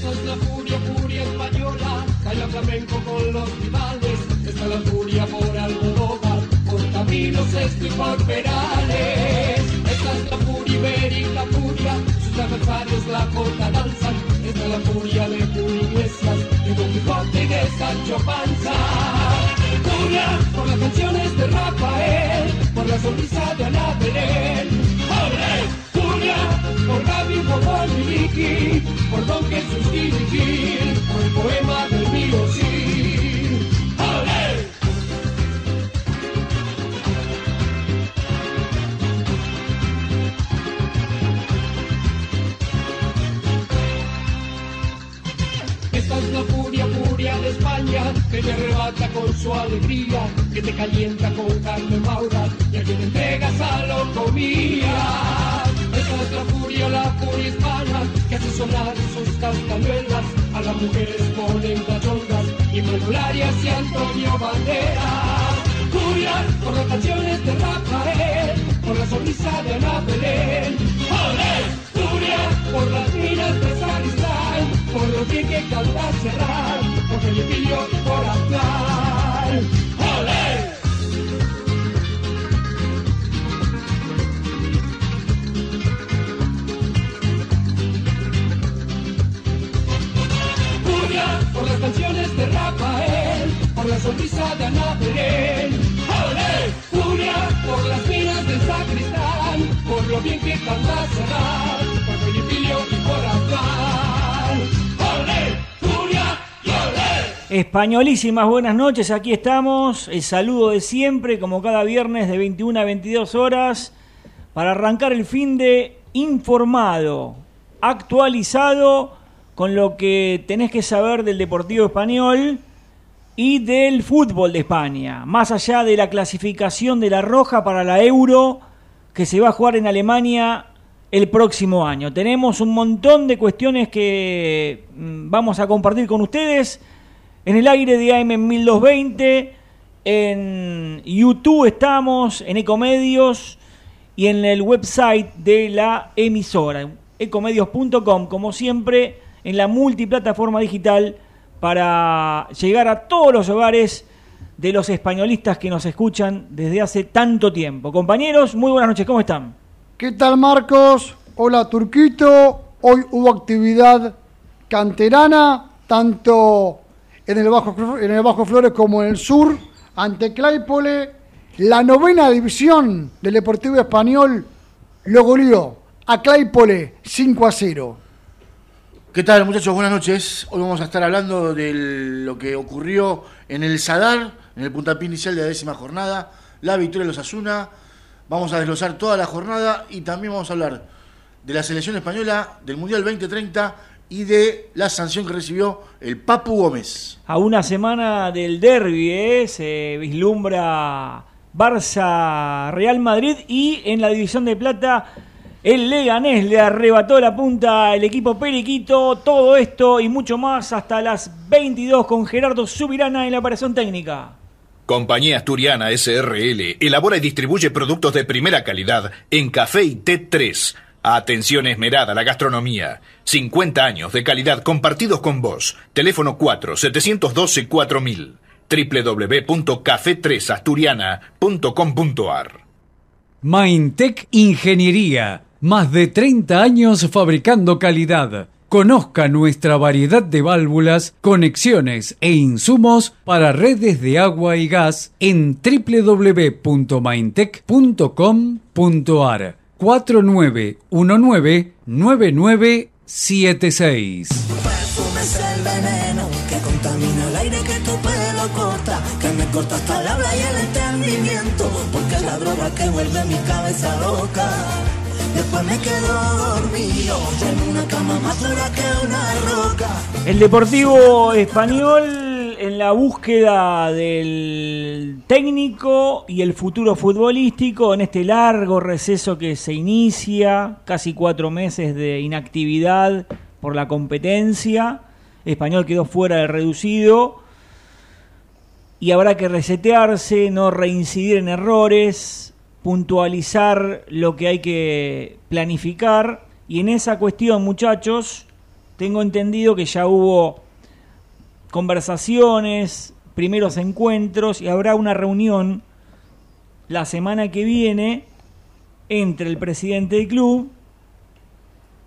Esta es la furia, furia española, baila flamenco con los rivales. Esta es la furia por Almodóvar, por caminos esto y por perales. Esta es la furia ibérica, furia, sus adversarios la jota danzan. Esta es la furia de Iglesias, de Don Quijote y de Sancho Panza. Furia por las canciones de Rafael, por la sonrisa de Ana Belén. Por Gaby, Vicky, por Don Jesús Gil, por el poema del mío sí. ¡Ole! Esta es la furia, furia de España, que te arrebata con su alegría, que te calienta con carne maura y a quien entregas a lo comía. La furia, la hispana, que hace sonar sus castañuelas, a las mujeres ponen cachondas, y Manuel Arias y Antonio Banderas. Furia por las canciones de Rafael, por la sonrisa de Ana Belén. ¡Olé! Furia por las minas de San por lo que canta cerrar, por Felipillo y por Aztlán. Españolísimas, buenas noches, aquí estamos. El saludo de siempre, como cada viernes de 21 a 22 horas, para arrancar el fin de informado, actualizado con lo que tenés que saber del Deportivo Español y del fútbol de España. Más allá de la clasificación de la Roja para la Euro que se va a jugar en Alemania el próximo año. Tenemos un montón de cuestiones que mm, vamos a compartir con ustedes en el aire de AM 1220, en YouTube estamos, en Ecomedios y en el website de la emisora, ecomedios.com, como siempre, en la multiplataforma digital para llegar a todos los hogares de los españolistas que nos escuchan desde hace tanto tiempo. Compañeros, muy buenas noches, ¿cómo están? ¿Qué tal Marcos? Hola Turquito. Hoy hubo actividad canterana, tanto en el Bajo, en el Bajo Flores como en el sur, ante Claypole. La novena división del Deportivo Español lo a Claypole 5 a 0. ¿Qué tal muchachos? Buenas noches. Hoy vamos a estar hablando de lo que ocurrió en el Sadar, en el puntapié inicial de la décima jornada, la victoria de los Asuna. Vamos a desglosar toda la jornada y también vamos a hablar de la selección española, del Mundial 2030 y de la sanción que recibió el Papu Gómez. A una semana del derby, ¿eh? se vislumbra Barça-Real Madrid y en la división de plata el Leganés le arrebató la punta al equipo Periquito. Todo esto y mucho más hasta las 22 con Gerardo Subirana en la operación técnica. Compañía Asturiana SRL elabora y distribuye productos de primera calidad en café y té 3. Atención esmerada a la gastronomía. 50 años de calidad compartidos con vos. Teléfono 4 712 4000 www.café3asturiana.com.ar Maintech Ingeniería. Más de 30 años fabricando calidad. Conozca nuestra variedad de válvulas, conexiones e insumos para redes de agua y gas en www.maintech.com.ar 4919-9976. Perfume es el veneno que contamina el aire que tu pelo corta, que me corta hasta el habla y el entendimiento, porque es la droga que vuelve mi cabeza loca. Después me quedo dormido en una cama más dura que una roca. El Deportivo Español en la búsqueda del técnico y el futuro futbolístico en este largo receso que se inicia, casi cuatro meses de inactividad por la competencia. Español quedó fuera del reducido y habrá que resetearse, no reincidir en errores, puntualizar lo que hay que planificar. Y en esa cuestión, muchachos, tengo entendido que ya hubo conversaciones, primeros encuentros y habrá una reunión la semana que viene entre el presidente del club,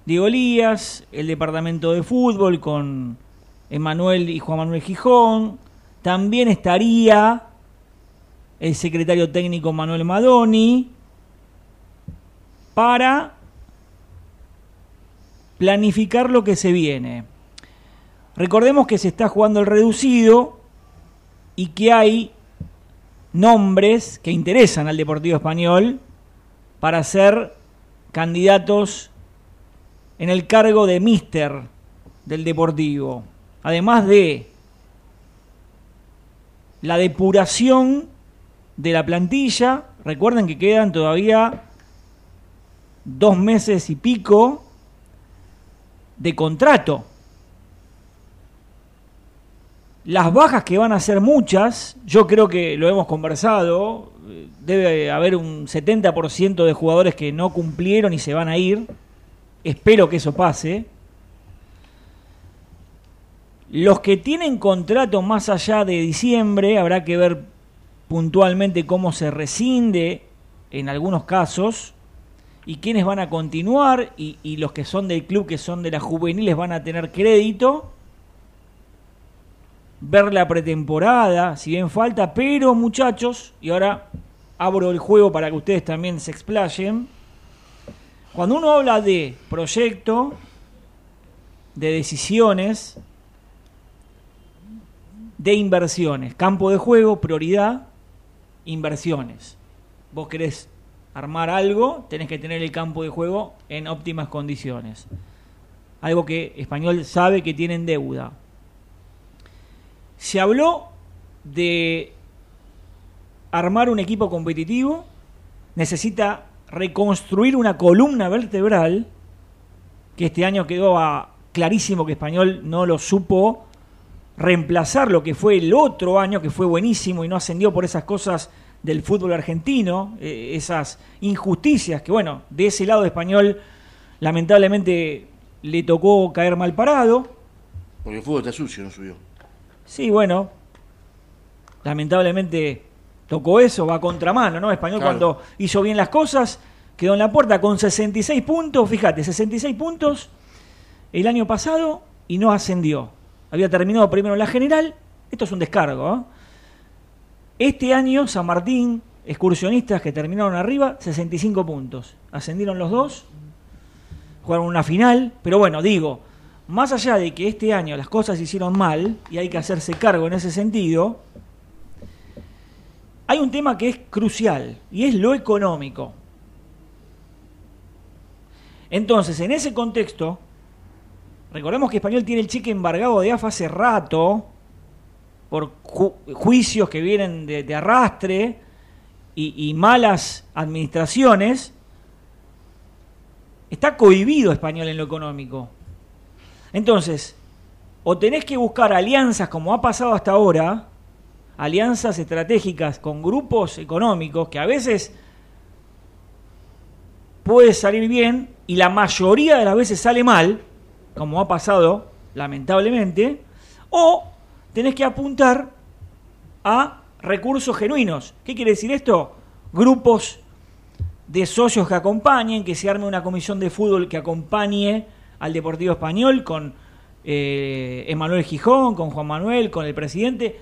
Diego Lías, el departamento de fútbol con Emanuel y Juan Manuel Gijón, también estaría el secretario técnico Manuel Madoni para planificar lo que se viene. Recordemos que se está jugando el reducido y que hay nombres que interesan al Deportivo Español para ser candidatos en el cargo de mister del Deportivo. Además de la depuración de la plantilla, recuerden que quedan todavía dos meses y pico de contrato. Las bajas que van a ser muchas, yo creo que lo hemos conversado, debe haber un 70% de jugadores que no cumplieron y se van a ir. Espero que eso pase. Los que tienen contrato más allá de diciembre, habrá que ver puntualmente cómo se rescinde en algunos casos y quiénes van a continuar y, y, los que son del club, que son de las juveniles, van a tener crédito. Ver la pretemporada, si bien falta, pero muchachos, y ahora abro el juego para que ustedes también se explayen. Cuando uno habla de proyecto, de decisiones, de inversiones, campo de juego, prioridad, inversiones. Vos querés armar algo, tenés que tener el campo de juego en óptimas condiciones. Algo que Español sabe que tiene en deuda. Se habló de armar un equipo competitivo, necesita reconstruir una columna vertebral, que este año quedó a, clarísimo que Español no lo supo reemplazar lo que fue el otro año, que fue buenísimo y no ascendió por esas cosas del fútbol argentino, eh, esas injusticias que, bueno, de ese lado de español lamentablemente le tocó caer mal parado. Porque el fútbol está sucio, no subió. Sí, bueno, lamentablemente tocó eso, va a contramano, ¿no? Español Claro. cuando hizo bien las cosas, quedó en la puerta con 66 puntos, fíjate, 66 puntos el año pasado y no ascendió. Había terminado primero la general, esto es un descargo. ¿eh? Este año San Martín, excursionistas que terminaron arriba, 65 puntos. Ascendieron los dos, jugaron una final, pero bueno, digo, más allá de que este año las cosas se hicieron mal y hay que hacerse cargo en ese sentido, hay un tema que es crucial y es lo económico. Entonces, en ese contexto, recordemos que Español tiene el cheque embargado de AFA hace rato por ju- juicios que vienen de, de arrastre y, y malas administraciones. Está cohibido Español en lo económico. Entonces, o tenés que buscar alianzas como ha pasado hasta ahora, alianzas estratégicas con grupos económicos que a veces puede salir bien y la mayoría de las veces sale mal, como ha pasado lamentablemente, o tenés que apuntar a recursos genuinos. ¿Qué quiere decir esto? Grupos de socios que acompañen, que se arme una comisión de fútbol que acompañe al Deportivo Español con eh, Emanuel Gijón, con Juan Manuel, con el presidente.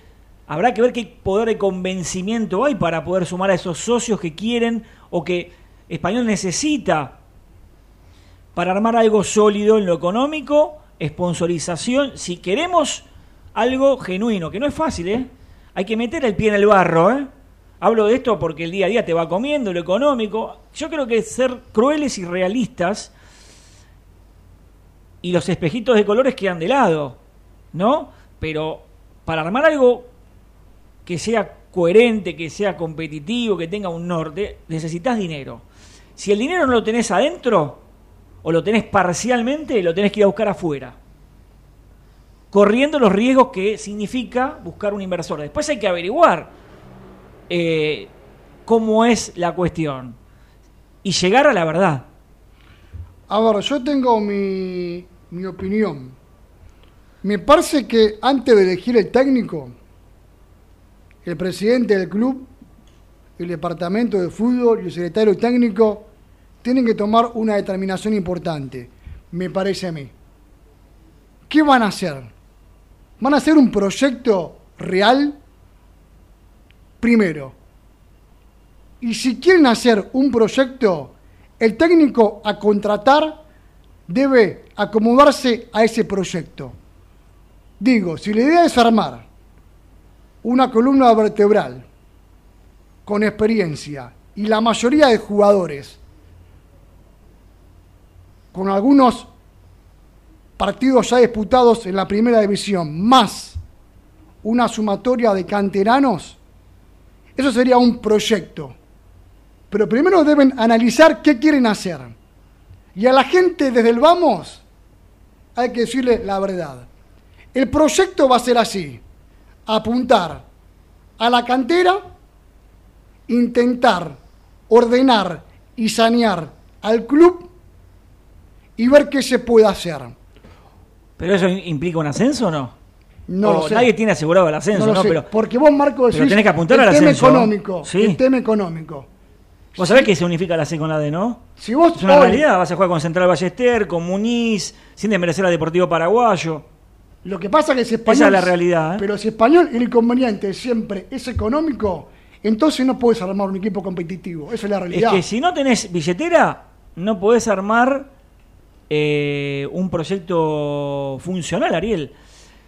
Habrá que ver qué poder de convencimiento hay para poder sumar a esos socios que quieren o que Español necesita para armar algo sólido en lo económico, sponsorización, si queremos algo genuino, que no es fácil, ¿eh? Hay que meter el pie en el barro, ¿eh? Hablo de esto porque el día a día te va comiendo lo económico. Yo creo que ser crueles y realistas y los espejitos de colores quedan de lado, ¿no? Pero para armar algo que sea coherente, que sea competitivo, que tenga un norte, necesitas dinero. Si el dinero no lo tenés adentro o lo tenés parcialmente, lo tenés que ir a buscar afuera. Corriendo los riesgos que significa buscar un inversor. Después hay que averiguar eh, cómo es la cuestión y llegar a la verdad. A ver, yo tengo mi, mi opinión. Me parece que antes de elegir el técnico, el presidente del club, el departamento de fútbol y el secretario técnico tienen que tomar una determinación importante, me parece a mí. ¿Qué van a hacer? ¿Van a hacer un proyecto real? Primero. Y si quieren hacer un proyecto, el técnico a contratar debe acomodarse a ese proyecto. Digo, si la idea es armar una columna vertebral con experiencia y la mayoría de jugadores con algunos partidos ya disputados en la primera división, más una sumatoria de canteranos, eso sería un proyecto. Pero primero deben analizar qué quieren hacer. Y a la gente desde el vamos hay que decirle la verdad. El proyecto va a ser así, apuntar a la cantera, intentar ordenar y sanear al club y ver qué se puede hacer. ¿Pero eso implica un ascenso o no? No O lo sé. Nadie tiene asegurado el ascenso, No ¿no? lo sé, Pero porque vos, Marco, decís pero tenés que apuntar el al tema ascenso. económico, Sí. el tema económico. vos sabés que se unifica la C con la D, ¿no? Si vos Es una hoy- realidad, vas a jugar con Central Ballester, con Muniz, sin desmerecer al Deportivo Paraguayo. Lo que pasa es que si español, Esa es la realidad, ¿eh? Pero si español el inconveniente siempre es económico, entonces no puedes armar un equipo competitivo. Esa es la Es realidad. que si no tenés billetera, no podés armar eh, un proyecto funcional, Ariel.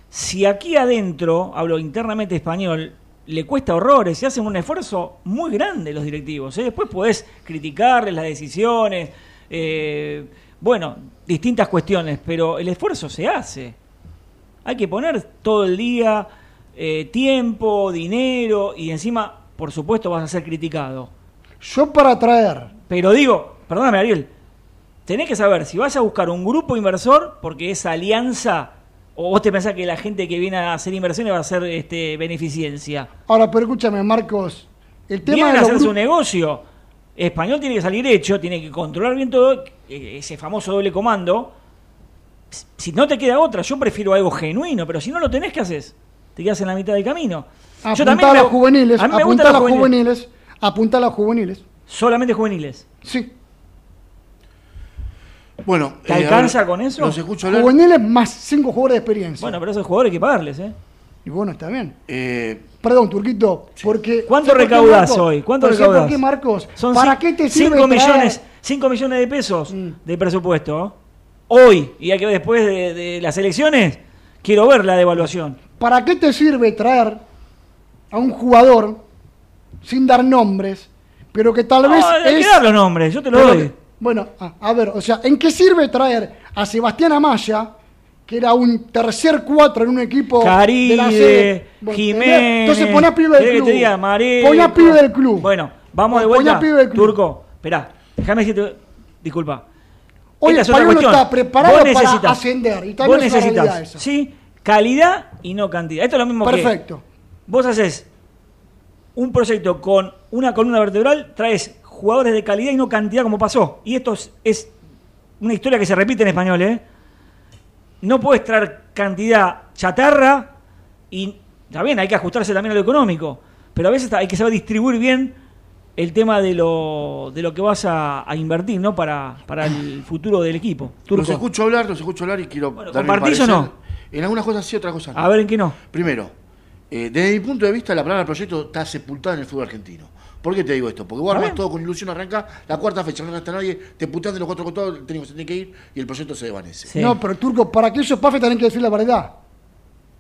Si aquí adentro, hablo internamente español, le cuesta horrores y hacen un esfuerzo muy grande los directivos. ¿eh? Después podés criticarles las decisiones, eh, bueno, distintas cuestiones, pero el esfuerzo se hace. Hay que poner todo el día eh, tiempo, dinero y encima, por supuesto, vas a ser criticado. Yo para traer, Pero digo, perdóname Ariel, tenés que saber si vas a buscar un grupo inversor, porque esa alianza, o vos te pensás que la gente que viene a hacer inversiones va a hacer este, beneficencia. ahora pero escúchame Marcos, el tema Vienen de a hacer su negocio. Español tiene que salir hecho, tiene que controlar bien todo, eh, ese famoso doble comando. Si no te queda otra, yo prefiero algo genuino, pero si no lo tenés, ¿qué haces? Te quedas en la mitad del camino. Yo apuntar a me- los juveniles, a mí me apuntar a los juveniles, apuntar a los juveniles. Solamente juveniles. Sí, Bueno, ¿Te eh, alcanza ver, con eso? Los escucho hablar. juveniles más cinco jugadores de experiencia. Bueno, pero esos jugadores hay que pagarles, ¿eh? Y bueno, está bien. Eh, Perdón, Turquito, porque... ¿Cuánto ¿sabes por qué, recaudás Marcos? hoy? ¿Cuánto ¿Pero sabes recaudás? por qué, Marcos? Son ¿Para qué te sirve cinco traer- millones, 5 millones de pesos Mm. de presupuesto. Hoy, y hay que ver después de, de las elecciones, quiero ver la devaluación. ¿Para qué te sirve traer a un jugador sin dar nombres, pero que tal vez No, hay es... que dar los nombres, yo te lo pero doy. Bueno, a, a ver, o sea, ¿en qué sirve traer a Sebastián Amaya, que era un tercer cuatro en un equipo de la Caride, C? Bueno, Jiménez. Entonces poné a pibe del ¿querés que club. diga? Poné a pibe del club. Bueno, vamos de Poné a vuelta. pibe del club. Turco, esperá, déjame decirte, disculpa. Hoy Esta es no cuestión. está preparado Vos para necesitas- ascender, y vos necesitas, sí, calidad y no cantidad. Esto es lo mismo que Perfecto. Vos haces un proyecto con una columna vertebral, traes jugadores de calidad y no cantidad como pasó. Y esto es, es una historia que se repite en español, ¿eh? No puedes traer cantidad chatarra y está bien, hay que ajustarse también a lo económico, pero a veces hay que saber distribuir bien el tema de lo, de lo que vas a, a invertir, ¿no? Para, para el futuro del equipo. los escucho hablar, los escucho hablar y quiero Bueno, dar mi ¿compartís o no? En algunas cosas sí, otras cosas no. A ver en qué no. Primero, eh, desde mi punto de vista, la palabra proyecto está sepultada en el fútbol argentino. ¿Por qué te digo esto? Porque vos armás todo con ilusión, arranca la cuarta fecha, no gasta nadie, te puteas de los cuatro costados, el técnico se tiene que ir y el proyecto se desvanece. Sí. No, pero Turco, para que eso pase tienen que decir la verdad.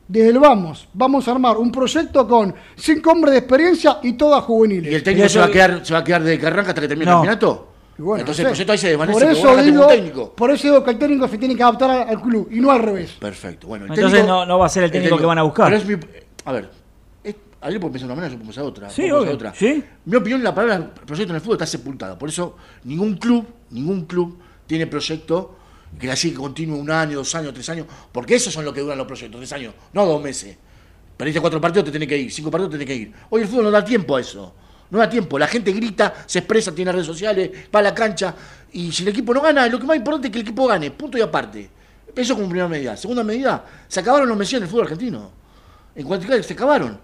Desde el vamos, vamos a armar un proyecto con cinco hombres de experiencia y todas juveniles. ¿Y el técnico Y se va, a quedar, se va a quedar desde que arranca hasta que termine No. el campeonato? Bueno, Entonces no el proyecto ahí se desvanece por eso digo, técnico. Por eso digo que el técnico se tiene que adaptar al, club y no al revés. Perfecto. Bueno, el Entonces técnico- no- no va a ser el técnico que van a buscar. pero es mi- a ver, es- alguien puede pensar una manera, yo puedo pensar otra. Sí, puedo pensar otra. sí. Mi opinión, la palabra proyecto en el fútbol está sepultada. Por eso ningún club, ningún club tiene proyecto que así que continúe un año, dos años, tres años, porque esos son los que duran los proyectos, tres años, no dos meses. Perdiste cuatro partidos, te tenés que ir, cinco partidos, te tenés que ir. Hoy el fútbol no da tiempo a eso. No da tiempo. La gente grita, se expresa, tiene redes sociales, va a la cancha. Y si el equipo no gana, lo que más importante es que el equipo gane. Punto y aparte. Eso como primera medida. Segunda medida, se acabaron los mesías en el fútbol argentino. En cuantificar, se acabaron.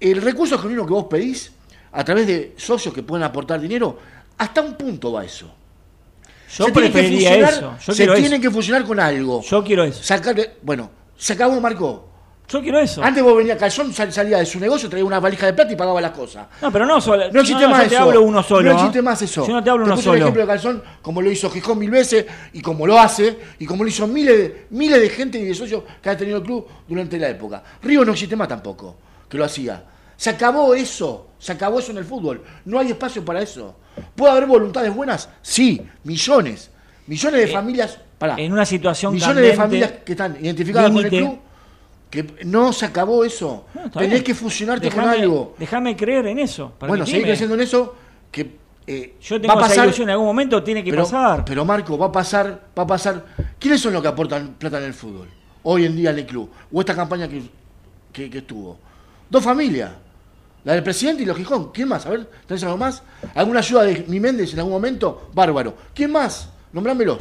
El recurso genuino que vos pedís, a través de socios que pueden aportar dinero, hasta un punto va eso. Yo se tiene que preferiría eso. Yo se tienen eso. que fusionar con algo. Yo quiero eso. Sacarle- bueno, se acabó, Marco. Yo quiero eso. Antes vos venías Calzón, sal- salía de su negocio, traía una valija de plata y pagaba las cosas. No, pero no solo. No existe yo más te eso. hablo uno solo. No existe ¿eh? más eso. Yo no te hablo uno puse el solo. ejemplo de Calzón, como lo hizo Gijón mil veces, y como lo hace, y como lo hizo miles de, miles de gente y de socios que ha tenido el club durante la época. Río no existe más tampoco, que lo hacía. Se acabó eso, se acabó eso en el fútbol. No hay espacio para eso. ¿Puede haber voluntades buenas? Sí, millones. Millones de Eh, familias. pará. en una situación Millones de familias que están identificadas con el club. Que no se acabó eso. No, Tenés que fusionarte con algo. Déjame creer en eso. Bueno, seguir creciendo en eso, que eh, Yo va tengo a esa pasar. ilusión, en algún momento tiene que pero, pasar. pero Marco, va a pasar, va a pasar. ¿Quiénes son los que aportan plata en el fútbol? Hoy en día en el club. O esta campaña que, que, que estuvo. Dos familias. La del presidente y los Gijón. ¿Quién más? A ver, ¿tenés algo más? ¿Alguna ayuda de mi Méndez en algún momento? Bárbaro. ¿Quién más? Nombrámelos.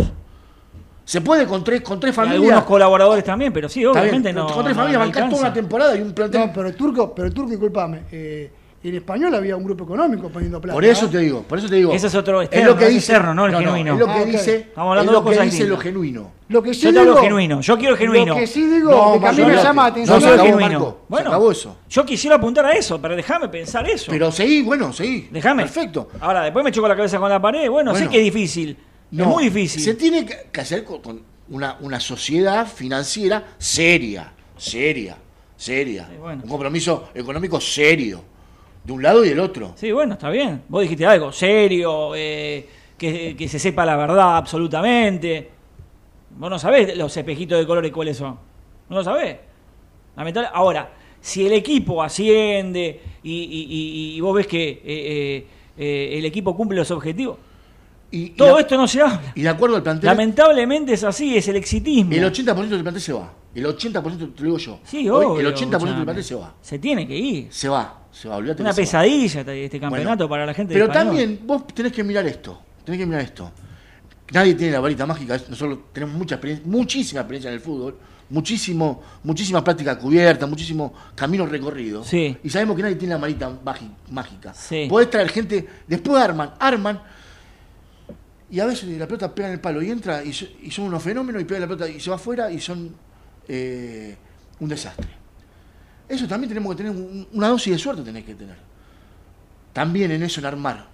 ¿Se puede con tres, con tres Y familias? algunos colaboradores también, pero sí, obviamente no. con tres no- familias no bancar toda una temporada y un plantel. No, pero el turco, pero el turco, disculpame, eh, en español había un grupo económico poniendo plata. Por eso ¿eh? te digo, por eso te digo. Ese es otro es externo, lo que es dice, externo, no el genuino. es lo que Ah, dice, Estamos hablando es de lo que cosas dice lo genuino. Lo que sí Yo te digo, hablo genuino, yo quiero genuino. Lo que sí digo, No, que a mí me llama la No, atención. se soy acabó, genuino. Marco, se Bueno, acabó eso. Yo quisiera apuntar a eso, pero déjame pensar eso. Pero seguí, bueno, seguí. déjame. Perfecto. Ahora, después me choco la cabeza con la pared. Bueno, sé Bueno. que es difícil. No, es muy difícil. Se tiene que que hacer con, con una, una sociedad financiera seria, seria, seria. Sí, bueno. Un compromiso económico serio, de un lado y del otro. Sí, bueno, está bien. Vos dijiste algo serio, eh, que, que se sepa la verdad absolutamente. Vos no sabés los espejitos de colores cuáles son. No lo sabés. Lamentable. Ahora, si el equipo asciende y, y- y- y vos ves que eh, eh, el equipo cumple los objetivos, Y, todo la- esto no se habla. y de acuerdo al plantel, Lamentablemente es así, es el exitismo. el 80% del plantel se va. El 80% te lo digo yo. Sí, Hoy, obvio, el 80% del plantel se va. Se tiene que ir. Se va, se va, Una que se va. pesadilla este este campeonato Bueno, para la gente Pero de también vos tenés que mirar esto. Tenés que mirar esto. Nadie tiene la varita mágica. Nosotros tenemos mucha experiencia, muchísima experiencia en el fútbol. Muchísimo, muchísima práctica cubierta, muchísimo camino recorrido. Sí. Y sabemos que nadie tiene la varita mágica. Sí. Podés traer gente, después arman, arman. Y a veces la pelota pega en el palo y entra y son unos fenómenos y pega la pelota y se va afuera y son eh, un desastre. Eso también tenemos que tener un- una dosis de suerte tenés que tener también en eso, en armar.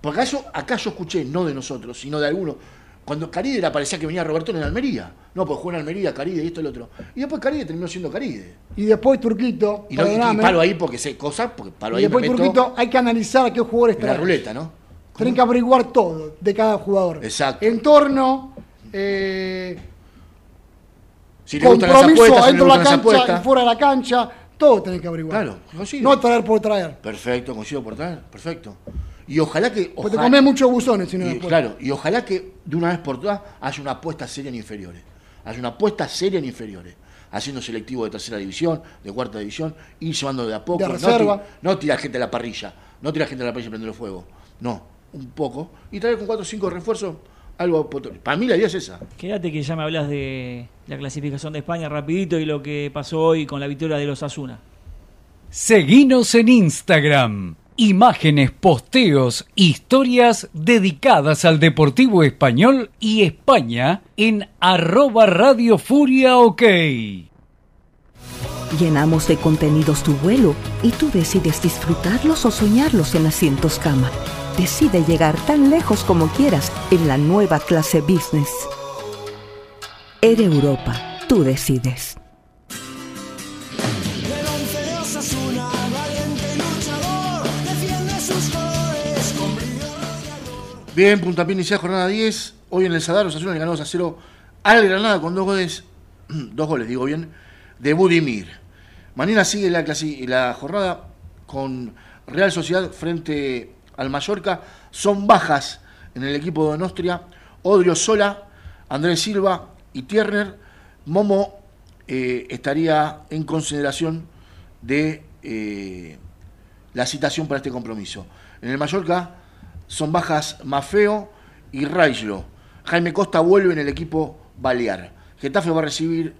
Porque acá yo escuché, no de nosotros, sino de algunos, cuando Caride era parecía que venía Roberto en Almería. No, pues jugó en Almería, Caride y esto y lo otro. Y después Caride terminó siendo Caride. Y después Turquito, Y, no, y- y palo ahí porque sé cosas, porque palo y ahí me después meto Turquito hay que analizar a qué jugadores en la ruleta, ¿no? Tienen que averiguar todo de cada jugador. Exacto. Entorno, eh, Si le gustan las compromiso apuestas, si dentro de la gustan las cancha y fuera de la cancha, todo tenés que averiguar. Claro, coincido. No traer por traer. Perfecto, coincido por traer, perfecto. Y ojalá que. Porque te ojalá- comés muchos buzones si no y, claro, y ojalá que de una vez por todas haya una apuesta seria en inferiores. Haya una apuesta seria en inferiores. Haciendo selectivo de tercera división, de cuarta división, ir llevando de a poco. De no reserva. ti- No, tirar gente a la parrilla. No tirar gente a la parrilla y prender el fuego. No, un poco. Y traer con cuatro o cinco refuerzos algo potente. Para mí la idea es esa. Quédate que ya me hablas de la clasificación de España rapidito y lo que pasó hoy con la victoria de los Asuna. Seguinos en Instagram. Imágenes, posteos, historias dedicadas al Deportivo Español y España en arroba Radio Furia OK. Llenamos de contenidos tu vuelo y tú decides disfrutarlos o soñarlos en asientos cama. Decide llegar tan lejos como quieras en la nueva clase business. Air Europa, tú decides. Bien, puntapié inicial, jornada 10. Hoy en el Sadar, Osasuna le ganó 2 a 0 al Granada con dos goles, dos goles, digo bien, de Budimir. Mañana sigue la, clasi- la jornada con Real Sociedad frente al Mallorca. Son bajas en el equipo de Donostria. Odrio Sola, Andrés Silva y Tierner. Momo eh, estaría en consideración de eh, la citación para este compromiso. En el Mallorca son bajas Mafeo y Raislo. Jaime Costa vuelve en el equipo balear. Getafe va a recibir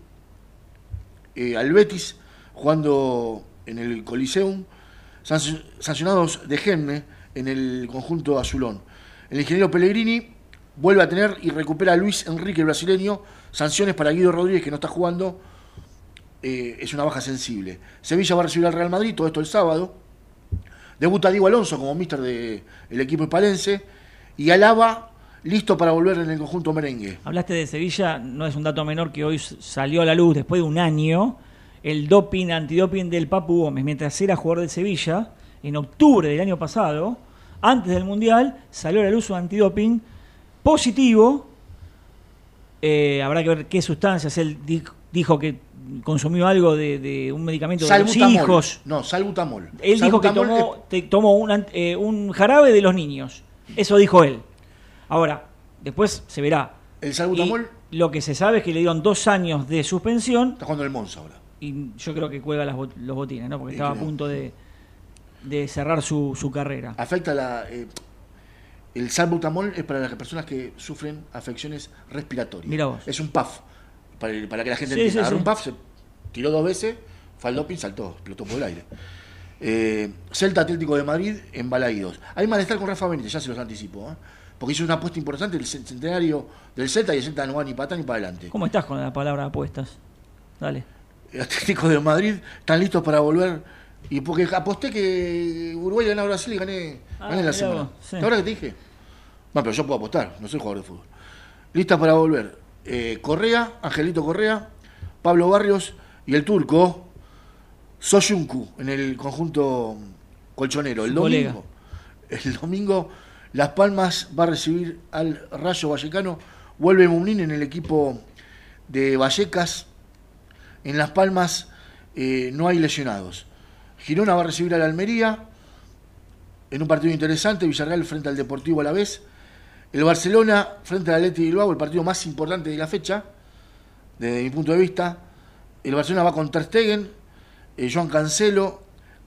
eh, al Betis jugando en el Coliseum, sanc- sancionados de Gemme en el conjunto azulón. El ingeniero Pellegrini vuelve a tener y recupera a Luis Enrique, el brasileño, sanciones para Guido Rodríguez, que no está jugando, eh, es una baja sensible. Sevilla va a recibir al Real Madrid, todo esto el sábado. Debuta Diego Alonso como mister del equipo hispalense. Y Alaba listo para volver en el conjunto merengue. Hablaste de Sevilla, no es un dato menor que hoy salió a la luz después de un año el doping, antidoping del Papu Gómez, mientras era jugador del Sevilla, en octubre del año pasado, antes del Mundial, salió a la luz un antidoping positivo. Eh, habrá que ver qué sustancias. Él di- dijo que consumió algo de, de un medicamento de los hijos. No, salbutamol. Él dijo que tomó, te- tomó un, eh, un jarabe de los niños. Eso dijo él. Ahora, después se verá. El salbutamol Y lo que se sabe es que le dieron dos años de suspensión está jugando el Monza ahora. y yo creo que cuelga las los botines, ¿no? Porque estaba a punto de, de cerrar su, su carrera. Afecta la. eh, el salbutamol es para las personas que sufren afecciones respiratorias. Mirá vos. Es un puff. Para, para que la gente Sí, entienda. sí, Agarró sí. un puff, se tiró dos veces, fue al doping, saltó, explotó por el aire. Eh, Celta Atlético de Madrid en Balaídos. Hay malestar con Rafa Benítez, ya se los anticipo. ¿eh? Porque hizo una apuesta importante el cen- centenario del Celta y el Celta no va ni para atrás ni para adelante. ¿Cómo estás con la palabra apuestas? Dale. El Atlético de Madrid están listos para volver. Y porque aposté que Uruguay ganaba a Brasil y gané, Ah, gané la semana. vos, sí. ¿La verdad que te dije? Bueno, pero yo puedo apostar, no soy jugador de fútbol. Listas para volver. Eh, Correa, Angelito Correa, Pablo Barrios y el turco Soyuncu en el conjunto colchonero. El domingo, el domingo Las Palmas va a recibir al Rayo Vallecano. Vuelve Mumnín en el equipo de Vallecas. En Las Palmas eh, no hay lesionados. Girona va a recibir al Almería en un partido interesante. Villarreal frente al Deportivo a la vez. El Barcelona frente al Atleti Bilbao, el partido más importante de la fecha, desde mi punto de vista. El Barcelona va con Ter eh, Joan Cancelo,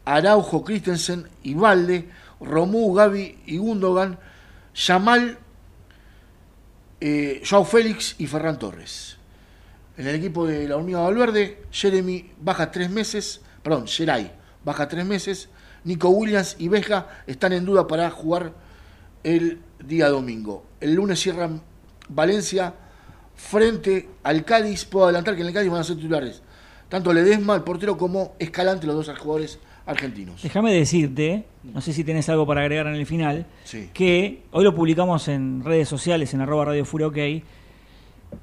Araujo, Christensen, Ivalde, Romú, Gaby y Gundogan, Yamal, eh, Joao Félix y Ferran Torres. En el equipo de la Hormiga Valverde, Jeremy baja tres meses, perdón, Geray baja tres meses, Nico Williams y Beja están en duda para jugar el día domingo. El lunes cierran Valencia frente al Cádiz. Puedo adelantar que en el Cádiz van a ser titulares tanto Ledesma, el portero, como Escalante, los dos jugadores argentinos. Déjame decirte, no sé si tenés algo para agregar en el final, Sí. que hoy lo publicamos en redes sociales, en arroba Radio OK,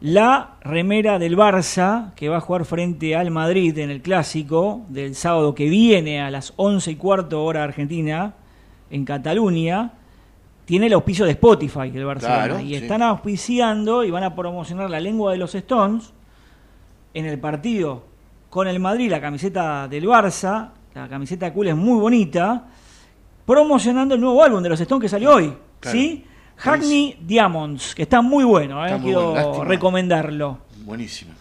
la remera del Barça, que va a jugar frente al Madrid en el Clásico del sábado que viene a las 11 y cuarto hora argentina, en Cataluña, tiene el auspicio de Spotify del Barcelona. Claro, y sí. están auspiciando y van a promocionar la lengua de los Stones en el partido con el Madrid, la camiseta del Barça, la camiseta cool es muy bonita, promocionando el nuevo álbum de los Stones que salió hoy, Claro. ¿sí? Hackney Diamonds, que está muy bueno, ¿eh? Está muy quiero bueno, recomendarlo. Buenísimo.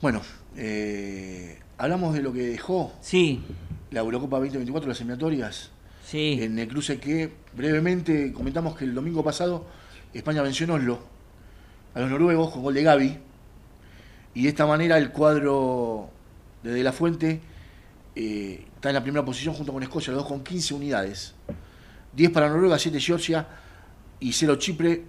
Bueno, eh, hablamos de lo que dejó Sí, la Eurocopa 2024, las eliminatorias, sí. en el cruce que brevemente comentamos que el domingo pasado España venció en Oslo a los noruegos con gol de Gaby y de esta manera el cuadro de De La Fuente eh, está en la primera posición junto con Escocia, los dos con 15 unidades. 10 para Noruega, 7 Georgia y 0 Chipre.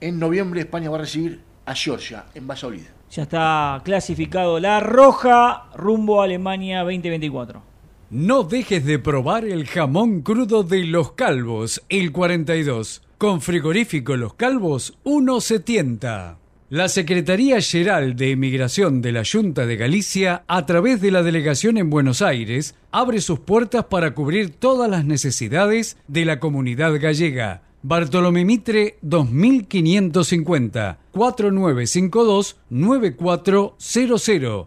En noviembre España va a recibir a Georgia en Valladolid. Ya está clasificado la roja rumbo a Alemania 2024. No dejes de probar el jamón crudo de Los Calvos, el 42. Con frigorífico Los Calvos, 1,70. La Secretaría General de Emigración de la Junta de Galicia, a través de la delegación en Buenos Aires, abre sus puertas para cubrir todas las necesidades de la comunidad gallega. Bartolomé Mitre 2550 4952-9400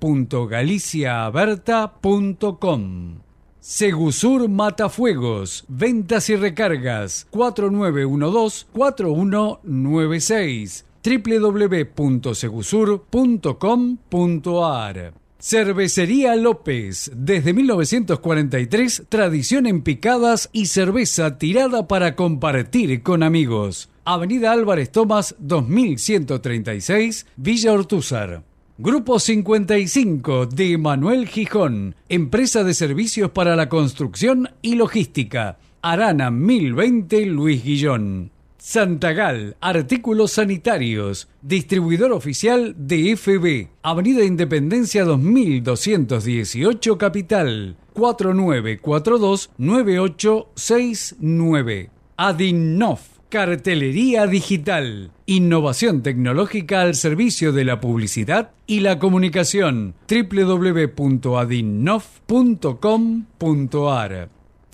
www.galiciaaberta.com Segusur Matafuegos, ventas y recargas. 4912-4196 www.segusur.com.ar Cervecería López, desde 1943, tradición en picadas y cerveza tirada para compartir con amigos. Avenida Álvarez Tomás 2136, Villa Ortúzar. Grupo 55 de Manuel Gijón, empresa de servicios para la construcción y logística. Arana 1020 Luis Guillón. Santagal, artículos sanitarios, distribuidor oficial de FB, Avenida Independencia 2218 Capital, 4942-9869. Adinnof, cartelería digital, innovación tecnológica al servicio de la publicidad y la comunicación, www.adinnof.com.ar.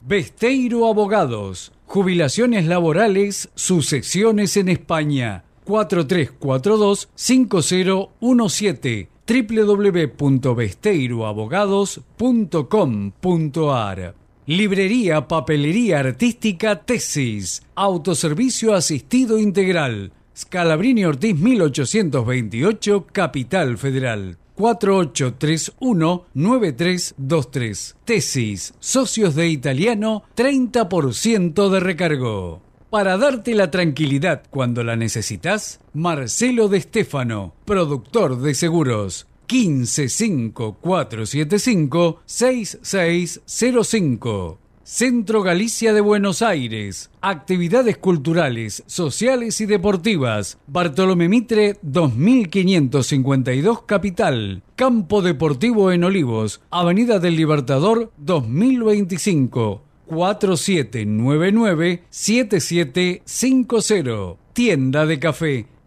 Besteiro Abogados, jubilaciones laborales, sucesiones en España. 4342-5017 www.besteiroabogados.com.ar Librería Papelería Artística Tesis Autoservicio Asistido Integral Scalabrini Ortiz 1828 Capital Federal 4831-9323. Tesis, socios de italiano, 30% de recargo. Para darte la tranquilidad cuando la necesitas, Marcelo de Stefano, productor de seguros. 155475 6605 Centro Galicia de Buenos Aires. Actividades culturales, sociales y deportivas. Bartolomé Mitre 2552 Capital. Campo Deportivo en Olivos. Avenida del Libertador 2025. 4799 7750. Tienda de café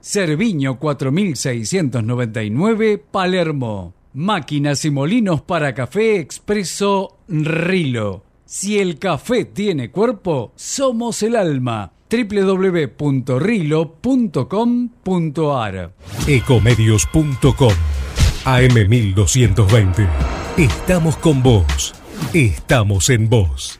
Cerviño 4699, Palermo. Máquinas y molinos para café expreso Rilo. Si el café tiene cuerpo, somos el alma www.rilo.com.ar Ecomedios.com AM1220. Estamos con vos. Estamos en vos.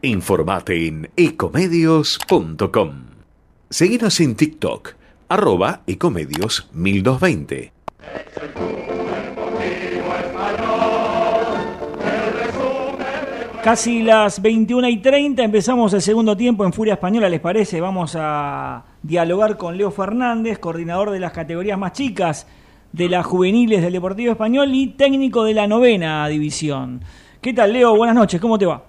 Informate en ecomedios.com. Seguinos en TikTok, arroba ecomedios 1220. Casi las 21 y 30 empezamos el segundo tiempo en Furia Española, ¿les parece? Vamos a dialogar con Leo Fernández, coordinador de las categorías más chicas de las juveniles del Deportivo Español y técnico de la novena división. ¿Qué tal, Leo? Buenas noches, ¿cómo te va?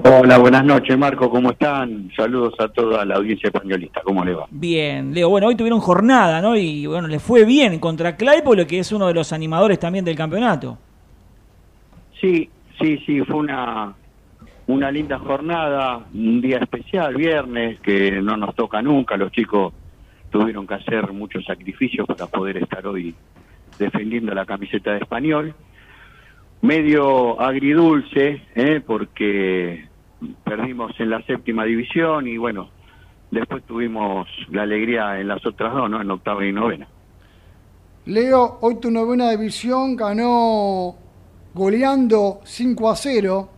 Hola, buenas noches, Marco, ¿cómo están? Saludos a toda la audiencia españolista, ¿cómo le va? Bien, Leo, bueno, hoy tuvieron jornada, ¿no? Y bueno, le fue bien contra Claypole, que es uno de los animadores también del campeonato. Sí, sí, sí, fue una, una linda jornada, un día especial, viernes, que no nos toca nunca, los chicos tuvieron que hacer muchos sacrificios para poder estar hoy defendiendo la camiseta de español medio agridulce, ¿eh? porque perdimos en la séptima división y bueno, después tuvimos la alegría en las otras dos, ¿no? En octava y novena. Leo, hoy tu novena división ganó goleando 5 a 0.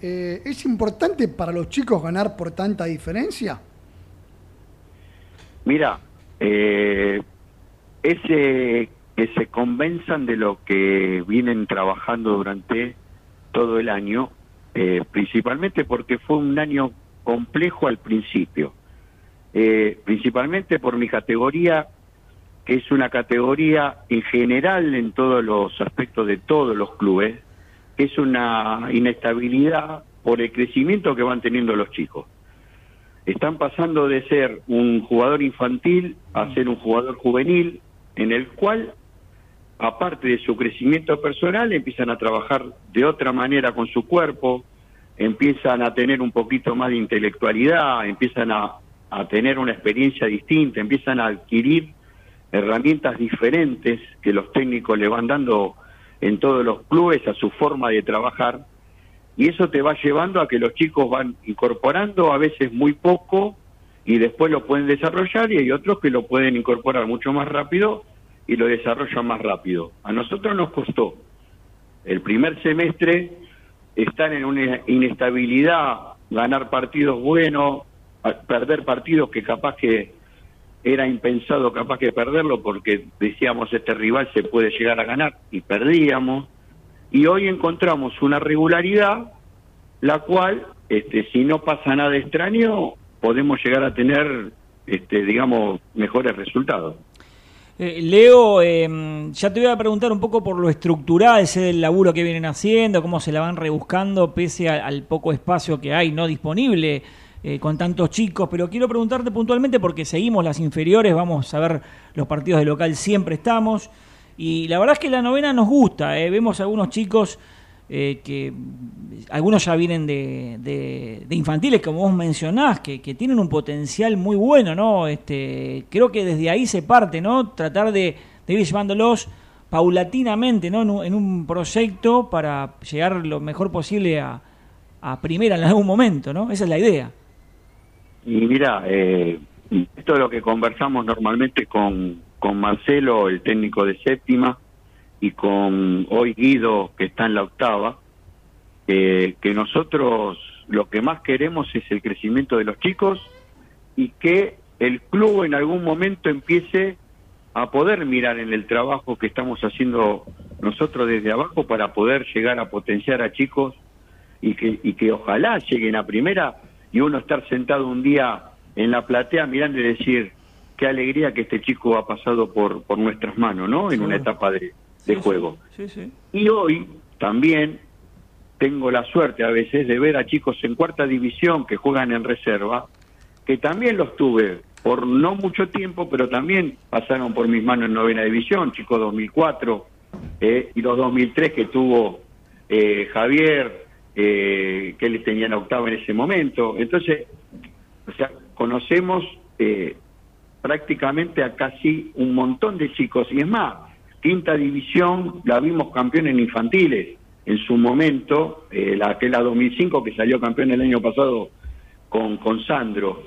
Eh, ¿Es importante para los chicos ganar por tanta diferencia? Mira, eh, ese que se convenzan de lo que vienen trabajando durante todo el año, eh, principalmente porque fue un año complejo al principio, eh, principalmente por mi categoría, que es una categoría en general en todos los aspectos de todos los clubes, que es una inestabilidad por el crecimiento que van teniendo los chicos. Están pasando de ser un jugador infantil a ser un jugador juvenil, en el cual, aparte de su crecimiento personal, empiezan a trabajar de otra manera con su cuerpo, empiezan a tener un poquito más de intelectualidad, empiezan a, a tener una experiencia distinta, empiezan a adquirir herramientas diferentes que los técnicos le van dando en todos los clubes a su forma de trabajar. Y eso te va llevando a que los chicos van incorporando a veces muy poco y después lo pueden desarrollar y hay otros que lo pueden incorporar mucho más rápido y lo desarrollan más rápido. A nosotros nos costó. El primer semestre estar en una inestabilidad, ganar partidos buenos, perder partidos que capaz que era impensado capaz que perderlo porque decíamos este rival se puede llegar a ganar y perdíamos. Y hoy encontramos una regularidad la cual este si no pasa nada extraño podemos llegar a tener este digamos mejores resultados eh, Leo, em, ya te voy a preguntar un poco por lo estructural, ese del laburo que vienen haciendo, cómo se la van rebuscando pese al poco espacio que hay no disponible eh, con tantos chicos, pero quiero preguntarte puntualmente porque seguimos las inferiores, vamos a ver los partidos de local, siempre estamos, y la verdad es que la novena nos gusta, eh, vemos algunos chicos eh, que algunos ya vienen de, infantiles, como vos mencionás, que, tienen un potencial muy bueno, ¿no? Este, creo que desde ahí se parte, ¿no? Tratar de, ir llevándolos paulatinamente, ¿no? En un, proyecto para llegar lo mejor posible a, a primera en algún momento, ¿no? Esa es la idea. Y mira, eh, esto es lo que conversamos normalmente con, con Marcelo, el técnico de séptima, y con hoy Guido, que está en la octava, que nosotros lo que más queremos es el crecimiento de los chicos y que el club en algún momento empiece a poder mirar en el trabajo que estamos haciendo nosotros desde abajo para poder llegar a potenciar a chicos y que, y que ojalá lleguen a primera y uno estar sentado un día en la platea mirando y decir qué alegría que este chico ha pasado por, por nuestras manos, ¿no? En una etapa de, de juego. y hoy también tengo la suerte a veces de ver a chicos en cuarta división que juegan en reserva, que también los tuve por no mucho tiempo, pero también pasaron por mis manos en novena división, chicos 2004 eh, y los 2003 que tuvo eh, Javier, eh, que él tenía en octava en ese momento. Entonces, o sea, conocemos eh, prácticamente a casi un montón de chicos. Y es más, quinta división la vimos campeón en infantiles en su momento, eh, la que la 2005 que salió campeón el año pasado con, con Sandro.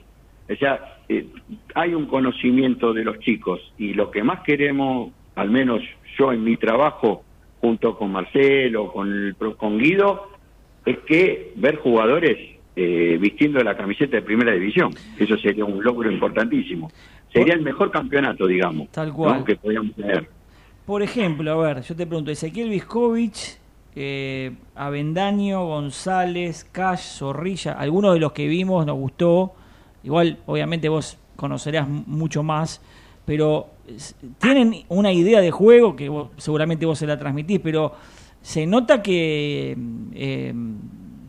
O sea, eh, hay un conocimiento de los chicos y lo que más queremos, al menos yo en mi trabajo, junto con Marcelo, con, el, con Guido, es que ver jugadores eh, vistiendo la camiseta de primera división. Eso sería un logro importantísimo. Sería el mejor campeonato, digamos, Tal cual. que podíamos tener. Por ejemplo, a ver, yo te pregunto, Ezequiel Viscovich, eh, Avendaño, González, Cash, Zorrilla, algunos de los que vimos nos gustó. Igual, obviamente vos conocerás mucho más, pero tienen una idea de juego que seguramente vos se la transmitís, pero se nota que eh,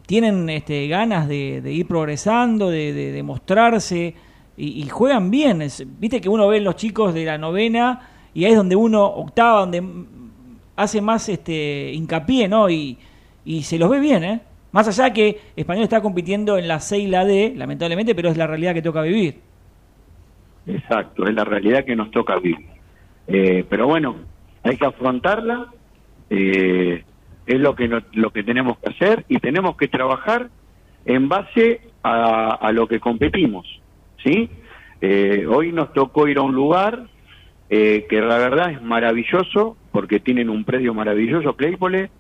tienen este, ganas de, ir progresando, de, de, mostrarse y, juegan bien. Viste que uno ve los chicos de la novena y ahí es donde uno, octava, donde hace más este hincapié, ¿no? Y, y se los ve bien, ¿eh? Más allá que Español está compitiendo en la C y la D, lamentablemente, pero es la realidad que toca vivir. Exacto, es la realidad que nos toca vivir. Eh, pero bueno, hay que afrontarla eh, es lo que, lo que tenemos que hacer y tenemos que trabajar en base a, lo que competimos. ¿sí? Eh, hoy nos tocó ir a un lugar eh, que la verdad es maravilloso porque tienen un predio maravilloso, Claypole,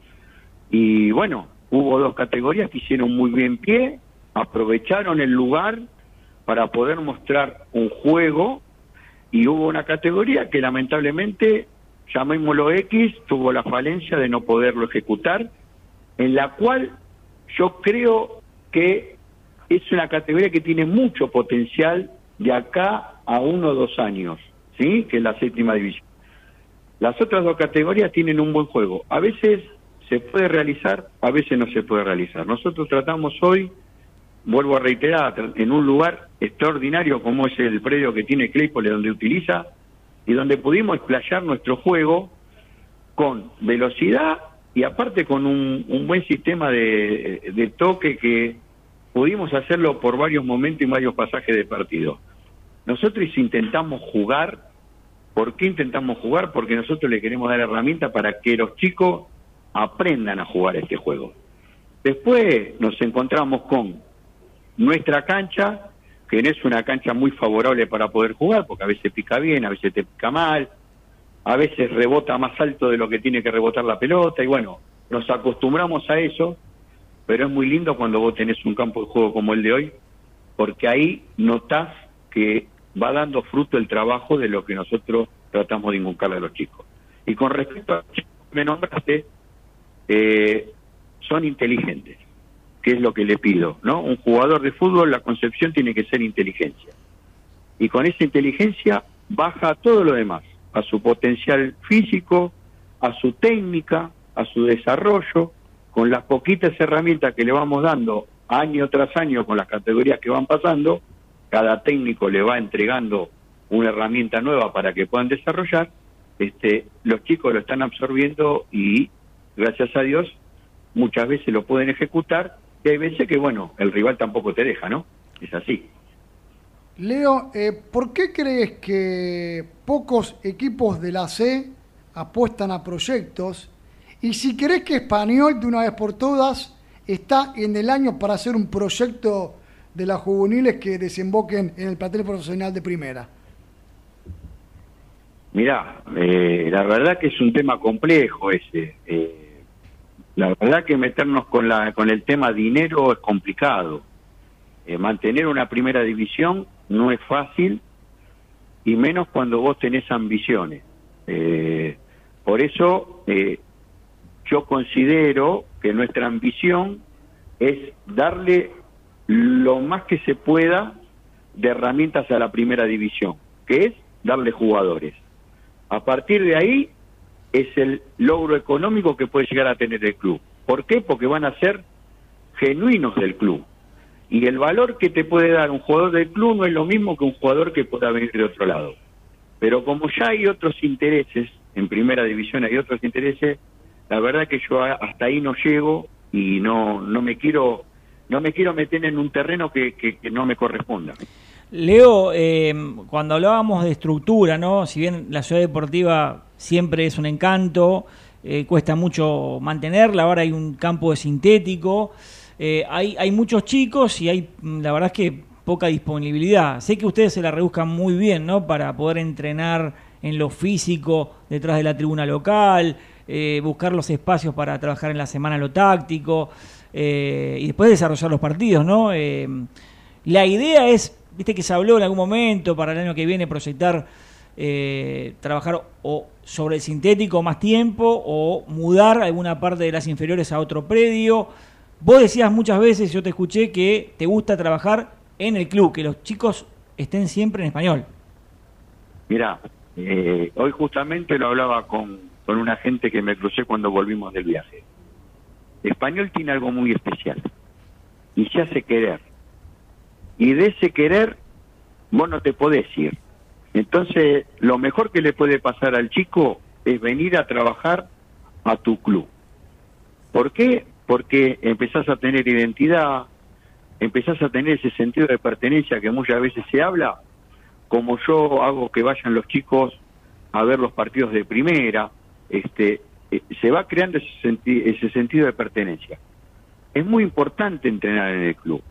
y bueno, hubo dos categorías que hicieron muy bien pie, aprovecharon el lugar para poder mostrar un juego y hubo una categoría que lamentablemente llamémoslo X, tuvo la falencia de no poderlo ejecutar, en la cual yo creo que es una categoría que tiene mucho potencial de acá a uno o dos años, ¿sí? Que es la séptima división. Las otras dos categorías tienen un buen juego. A veces se puede realizar, a veces no se puede realizar. Nosotros tratamos hoy, vuelvo a reiterar, en un lugar extraordinario como es el predio que tiene Claypole, donde utiliza y donde pudimos explayar nuestro juego con velocidad y aparte con un, un buen sistema de, de toque que pudimos hacerlo por varios momentos y varios pasajes de partido. Nosotros intentamos jugar. ¿Por qué intentamos jugar? Porque nosotros le queremos dar herramientas para que los chicos aprendan a jugar este juego. Después nos encontramos con nuestra cancha, que no es una cancha muy favorable para poder jugar, porque a veces pica bien, a veces te pica mal, a veces rebota más alto de lo que tiene que rebotar la pelota, y bueno, nos acostumbramos a eso, pero es muy lindo cuando vos tenés un campo de juego como el de hoy, porque ahí notás que va dando fruto el trabajo de lo que nosotros tratamos de inculcarle a los chicos. Y con respecto a los chicos que me nombraste, eh, son inteligentes, que es lo que le pido, ¿no? Un jugador de fútbol, la concepción tiene que ser inteligencia. Y con esa inteligencia baja todo lo demás, a su potencial físico, a su técnica, a su desarrollo, con las poquitas herramientas que le vamos dando año tras año con las categorías que van pasando, cada técnico le va entregando una herramienta nueva para que puedan desarrollar, este, los chicos lo están absorbiendo y gracias a Dios muchas veces lo pueden ejecutar y hay veces que bueno, el rival tampoco te deja, ¿no? Es así. Leo, eh, ¿por qué crees que pocos equipos de la C apuestan a proyectos? Y si crees que Español, de una vez por todas, está en el año para hacer un proyecto de las juveniles que desemboquen en el plantel profesional de primera. Mirá, eh, la verdad que es un tema complejo ese. Eh, la verdad que meternos con, la, con el tema dinero es complicado. Eh, mantener una primera división no es fácil y menos cuando vos tenés ambiciones. Por eso yo considero que nuestra ambición es darle lo más que se pueda de herramientas a la primera división, que es darle jugadores. A partir de ahí es el logro económico que puede llegar a tener el club. ¿Por qué? Porque van a ser genuinos del club. Y el valor que te puede dar un jugador del club no es lo mismo que un jugador que pueda venir de otro lado. Pero como ya hay otros intereses, en primera división hay otros intereses, la verdad que yo hasta ahí no llego y no, no me quiero no me quiero meter en un terreno que, que, no me corresponda. Leo, eh, cuando hablábamos de estructura, ¿no? Si bien la ciudad deportiva siempre es un encanto, eh, cuesta mucho mantenerla, ahora hay un campo de sintético, eh, hay, hay muchos chicos y hay, la verdad es que poca disponibilidad. Sé que ustedes se la rebuscan muy bien, ¿no? Para poder entrenar en lo físico detrás de la tribuna local, buscar los espacios para trabajar en la semana lo táctico y después desarrollar los partidos, ¿no? la idea es viste que se habló en algún momento para el año que viene proyectar eh, trabajar o sobre el sintético más tiempo o mudar alguna parte de las inferiores a otro predio. Vos decías muchas veces, yo te escuché, que te gusta trabajar en el club, que los chicos estén siempre en español. Mirá, eh, hoy justamente lo hablaba con, con una gente que me crucé cuando volvimos del viaje. Español tiene algo muy especial y se hace querer y de ese querer vos no te podés ir. Entonces, lo mejor que le puede pasar al chico es venir a trabajar a tu club. ¿Por qué? Porque empezás a tener identidad, empezás a tener ese sentido de pertenencia que muchas veces se habla, como yo hago que vayan los chicos a ver los partidos de primera, este, eh, se va creando ese, ese sentido de pertenencia. Es muy importante entrenar en el club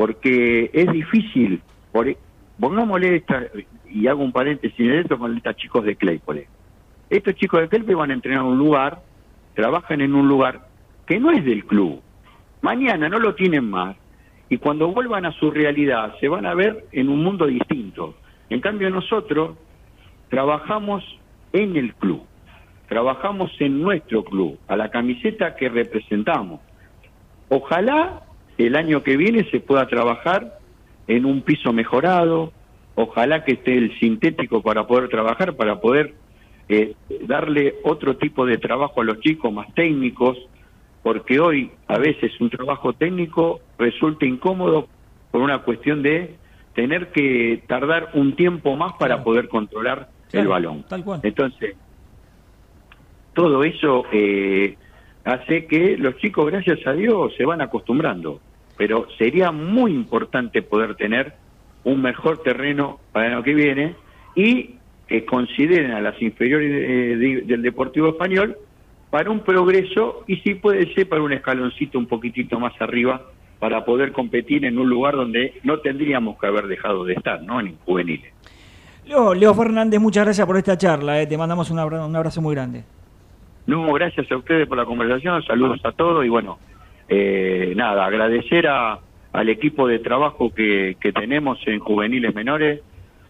porque es difícil, por, e, pongámosle esta, y hago un paréntesis en esto con estos chicos de Claypole. Estos chicos de Claypole van a entrenar en un lugar, trabajan en un lugar que no es del club. Mañana no lo tienen más y cuando vuelvan a su realidad se van a ver en un mundo distinto. En cambio nosotros trabajamos en el club, trabajamos en nuestro club, a la camiseta que representamos. Ojalá el año que viene se pueda trabajar en un piso mejorado, ojalá que esté el sintético para poder trabajar, para poder eh, darle otro tipo de trabajo a los chicos más técnicos, porque hoy a veces un trabajo técnico resulta incómodo por una cuestión de tener que tardar un tiempo más para poder controlar el balón. Tal cual. Entonces, todo eso eh, hace que los chicos, gracias a Dios, se van acostumbrando. Pero sería muy importante poder tener un mejor terreno para el año que viene y que consideren a las inferiores eh, de- del Deportivo Español para un progreso y si puede ser para un escaloncito un poquitito más arriba para poder competir en un lugar donde no tendríamos que haber dejado de estar, ¿no? En juveniles. Leo, Leo Fernández, muchas gracias por esta charla. eh. Te mandamos un abra- un abrazo muy grande. No, gracias a ustedes por la conversación, saludos a todos y bueno, eh, nada, agradecer a, al equipo de trabajo que, que tenemos en juveniles menores,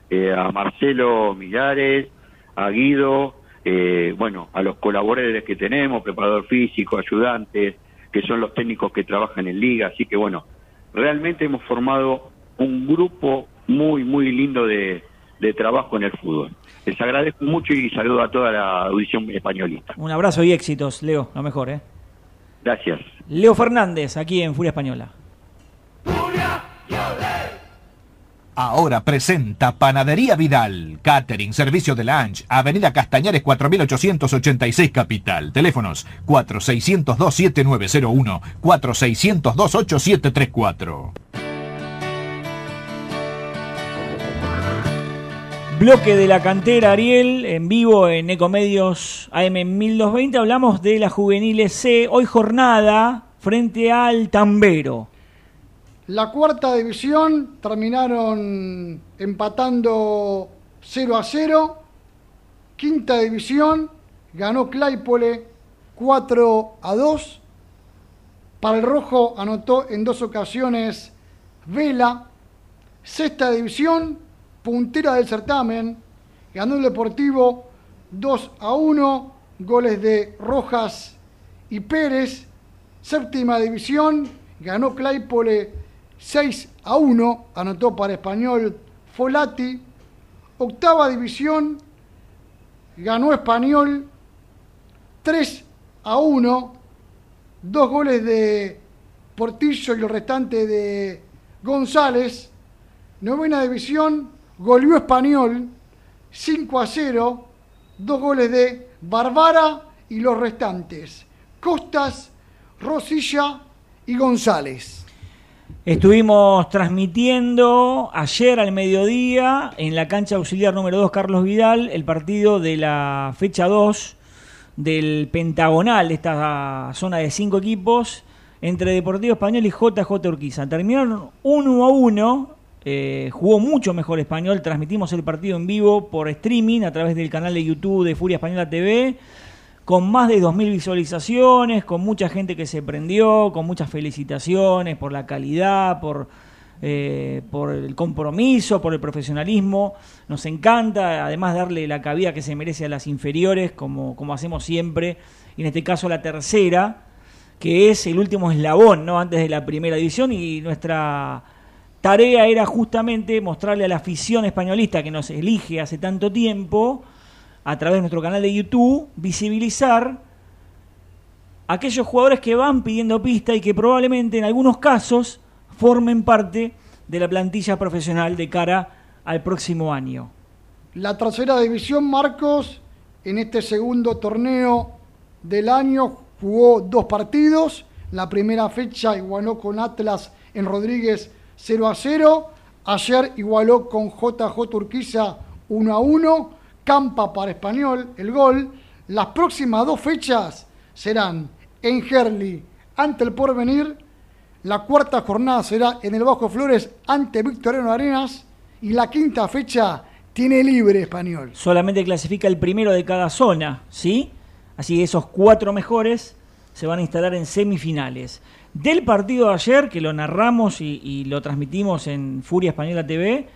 eh, a Marcelo Millares, a Guido, eh, bueno, a los colaboradores que tenemos, preparador físico, ayudantes, que son los técnicos que trabajan en liga, así que bueno, realmente hemos formado un grupo muy, muy lindo de, de trabajo en el fútbol. Les agradezco mucho y saludo a toda la audición españolista. Un abrazo y éxitos, Leo, lo mejor, ¿eh? Gracias. Leo Fernández, aquí en Furia Española. Ahora presenta Panadería Vidal, Catering, Servicio de Lunch, Avenida Castañares 4886 Capital. Teléfonos 4602-7901, 4602-8734. Bloque de la cantera Ariel, en vivo en Ecomedios AM 1220. Hablamos de la juveniles C. Hoy jornada frente al Tambero. La cuarta división terminaron empatando 0 a 0. Quinta división ganó Claypole 4 a 2. Para el rojo anotó en dos ocasiones Vela. Sexta división, puntera del certamen, ganó el Deportivo 2 a 1, goles de Rojas y Pérez. Séptima división, ganó Claypole 6 a 1, anotó para Español Folati. Octava división, ganó Español 3 a 1, dos goles de Portillo y los restantes de González. Novena división, goleó Español 5 a 0, dos goles de Barbara y los restantes, Costas, Rosilla y González. Estuvimos transmitiendo ayer al mediodía en la cancha auxiliar número 2 Carlos Vidal el partido de la fecha 2 del pentagonal de esta zona de cinco equipos entre Deportivo Español y JJ Urquiza. Terminaron 1 a 1. Eh, jugó mucho mejor Español. Transmitimos el partido en vivo por streaming a través del canal de YouTube de Furia Española TV con más de 2.000 visualizaciones, con mucha gente que se prendió, con muchas felicitaciones por la calidad, por, eh, por el compromiso, por el profesionalismo. Nos encanta, además, darle la cabida que se merece a las inferiores, como, como hacemos siempre, y en este caso la tercera, que es el último eslabón, ¿no? Antes de la primera división, y nuestra tarea era justamente mostrarle a la afición españolista que nos elige hace tanto tiempo, a través de nuestro canal de YouTube, visibilizar aquellos jugadores que van pidiendo pista y que probablemente en algunos casos formen parte de la plantilla profesional de cara al próximo año. La tercera división, Marcos, en este segundo torneo del año jugó dos partidos. La primera fecha igualó con Atlas en Rodríguez 0 a 0. Ayer igualó con JJ Urquiza 1 a 1. Campa para Español el gol. Las próximas dos fechas serán en Gerli ante el Porvenir. La cuarta jornada será en el Bajo Flores ante Victoriano Arenas. Y la quinta fecha tiene libre Español. Solamente clasifica el primero de cada zona, ¿sí? Así que esos cuatro mejores se van a instalar en semifinales. Del partido de ayer, que lo narramos y, lo transmitimos en Furia Española TV,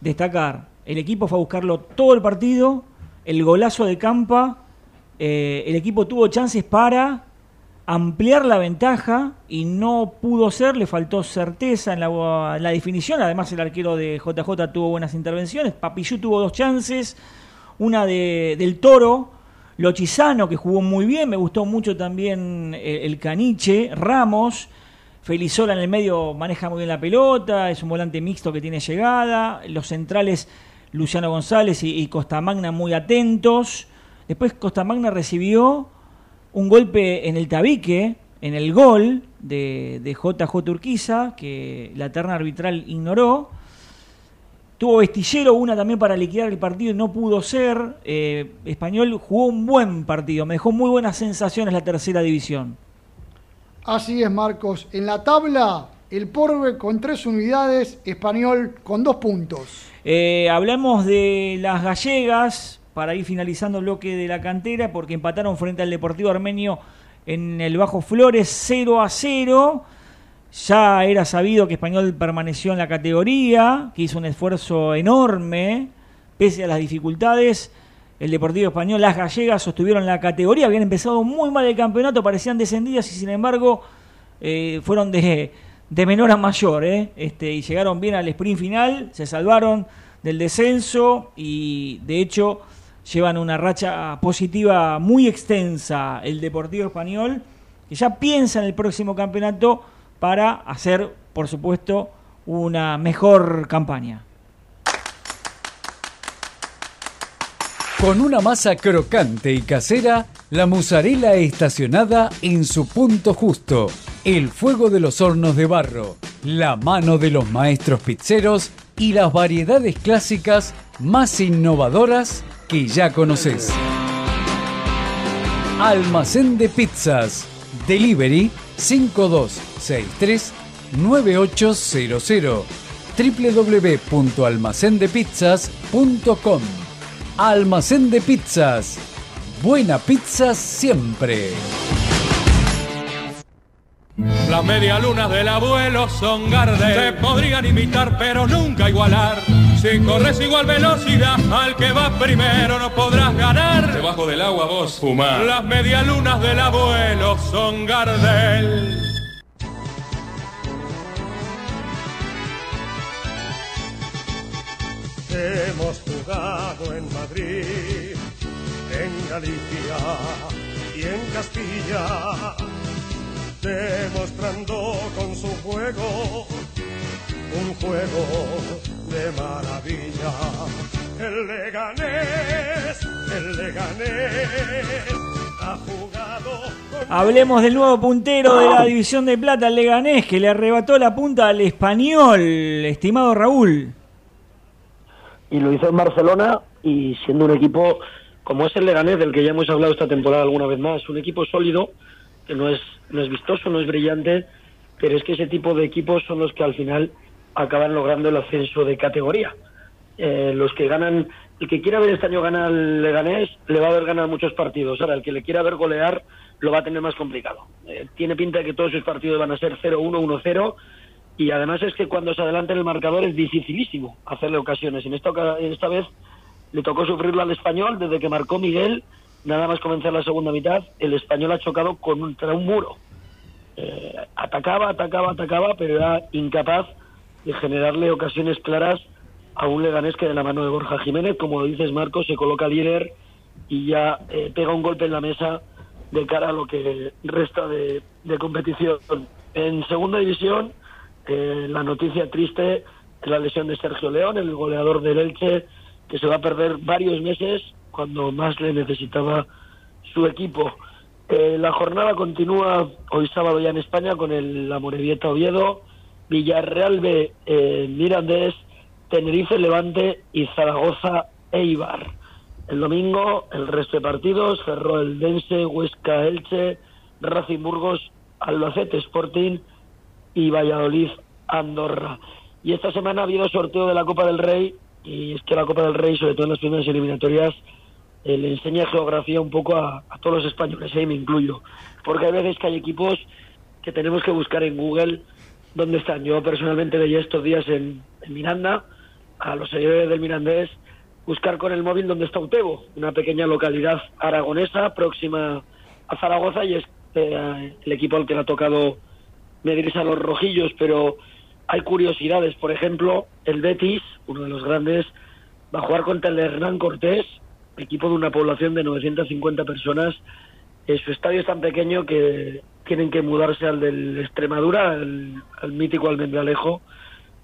destacar, el equipo fue a buscarlo todo el partido, el golazo de Campa, eh, el equipo tuvo chances para ampliar la ventaja y no pudo ser, le faltó certeza en la, definición, además el arquero de JJ tuvo buenas intervenciones, Papillú tuvo dos chances, una de, del Toro, Lochizano, que jugó muy bien, me gustó mucho también eh, el Caniche, Ramos, Felizola en el medio maneja muy bien la pelota, es un volante mixto que tiene llegada, los centrales Luciano González y, Costamagna muy atentos. Después Costamagna recibió un golpe en el tabique, en el gol de, de JJ Urquiza, que la terna arbitral ignoró. Tuvo Vestillero una también para liquidar el partido y no pudo ser. Eh, Español jugó un buen partido, me dejó muy buenas sensaciones la tercera división. Así es, Marcos. En la tabla, el Porbe con tres unidades, Español con dos puntos. Eh, hablamos de las gallegas para ir finalizando el bloque de la cantera porque empataron frente al Deportivo Armenio en el Bajo Flores 0 a 0. Ya era sabido que Español permaneció en la categoría, que hizo un esfuerzo enorme, pese a las dificultades. El Deportivo Español, las gallegas sostuvieron la categoría, habían empezado muy mal el campeonato, parecían descendidas y sin embargo eh, fueron de, de, menor a mayor. Eh, este, y llegaron bien al sprint final, se salvaron del descenso y de hecho llevan una racha positiva muy extensa el Deportivo Español, que ya piensa en el próximo campeonato para hacer, por supuesto, una mejor campaña. Con una masa crocante y casera, la mozzarella estacionada en su punto justo, el fuego de los hornos de barro, la mano de los maestros pizzeros y las variedades clásicas más innovadoras que ya conoces. Almacén de pizzas. Delivery 5263 9800 www.almacendepizzas.com Almacén de pizzas. Buena pizza siempre. Las medialunas del abuelo son Gardel. Te podrían imitar, pero nunca igualar. Si corres igual velocidad al que va primero, no podrás ganar. Debajo del agua vos fumar. Las medialunas del abuelo son Gardel. Hemos jugado en Madrid, en Galicia y en Castilla demostrando con su juego un juego de maravilla. El Leganés, el Leganés ha jugado. Hablemos del nuevo puntero de la División de Plata, el Leganés, que le arrebató la punta al español, estimado Raúl. Y lo hizo en Barcelona y siendo un equipo como es el Leganés, del que ya hemos hablado esta temporada alguna vez más, un equipo sólido, que no es, no es vistoso, no es brillante, pero es que ese tipo de equipos son los que al final acaban logrando el ascenso de categoría. Eh, los que ganan, el que quiera ver este año ganar el Leganés, le va a ver ganar muchos partidos. Ahora, el que le quiera ver golear, lo va a tener más complicado. Eh, tiene pinta de que todos sus partidos van a ser 0-1, 1-0, y además es que cuando se adelanta el marcador es dificilísimo hacerle ocasiones. En esta, esta vez le tocó sufrirlo al español desde que marcó Miguel, nada más comenzar la segunda mitad, el español ha chocado contra un muro. Eh, atacaba, atacaba, atacaba, pero era incapaz de generarle ocasiones claras a un Leganés que de la mano de Borja Jiménez, como dices Marcos, se coloca líder y ya eh, pega un golpe en la mesa de cara a lo que resta de, de competición. En segunda división, eh, la noticia triste es la lesión de Sergio León, el goleador del Elche, que se va a perder varios meses cuando más le necesitaba su equipo. Eh, la jornada continúa hoy sábado ya en España con el Amorebieta Oviedo, Villarreal B, eh, Mirandés, Tenerife Levante y Zaragoza Eibar. El domingo el resto de partidos, cerró el Dense, Huesca Elche, Racing Burgos, Albacete Sporting y Valladolid Andorra. Y esta semana ha habido sorteo de la Copa del Rey y es que la Copa del Rey, sobre todo en las primeras eliminatorias, eh, le enseña geografía un poco a, a todos los españoles, ahí me incluyo. Porque hay veces que hay equipos que tenemos que buscar en Google dónde están. Yo personalmente veía estos días en, Miranda, a los seguidores del Mirandés, buscar con el móvil dónde está Utebo, una pequeña localidad aragonesa próxima a Zaragoza y es eh, el equipo al que le ha tocado medirse a los rojillos, pero hay curiosidades. Por ejemplo, el Betis, uno de los grandes, va a jugar contra el Hernán Cortés equipo de una población de 950 personas. Su estadio es tan pequeño que tienen que mudarse al del Extremadura, al, al mítico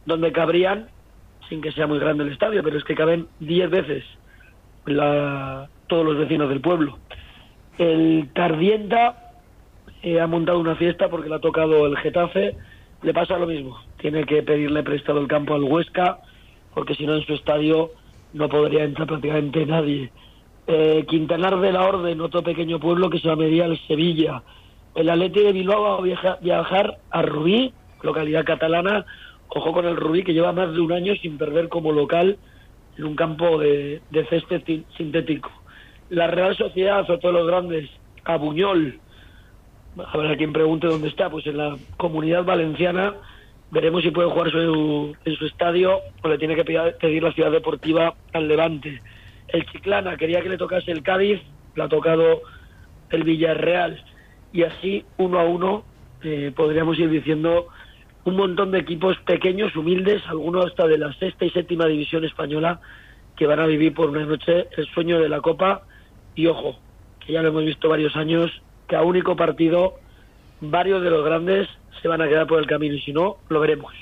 donde cabrían, sin que sea muy grande el estadio, pero es que caben 10 veces la- todos los vecinos del pueblo. El Tardienta eh, ha montado una fiesta porque le ha tocado el Getafe. Le pasa lo mismo. Tiene que pedirle prestado el campo al Huesca porque si no en su estadio no podría entrar prácticamente nadie. Eh, Quintanar de la Orden, otro pequeño pueblo que se va a medir al Sevilla. El Atleti de Bilbao va a viaja- viajar a Rubí, localidad catalana. Ojo con el Rubí que lleva más de un año sin perder como local en un campo de, de césped sintético. La Real Sociedad, otro de los grandes, a Buñol. Habrá quien pregunte dónde está, pues en la comunidad valenciana. Veremos si puede jugar su- en su estadio o le tiene que pedir la ciudad deportiva al Levante. El Chiclana quería que le tocase el Cádiz, le ha tocado el Villarreal. Y así, uno a uno, eh, podríamos ir diciendo un montón de equipos pequeños, humildes, algunos hasta de la sexta y séptima división española, que van a vivir por una noche el sueño de la Copa. Y ojo, que ya lo hemos visto varios años, que a único partido varios de los grandes se van a quedar por el camino y si no, lo veremos.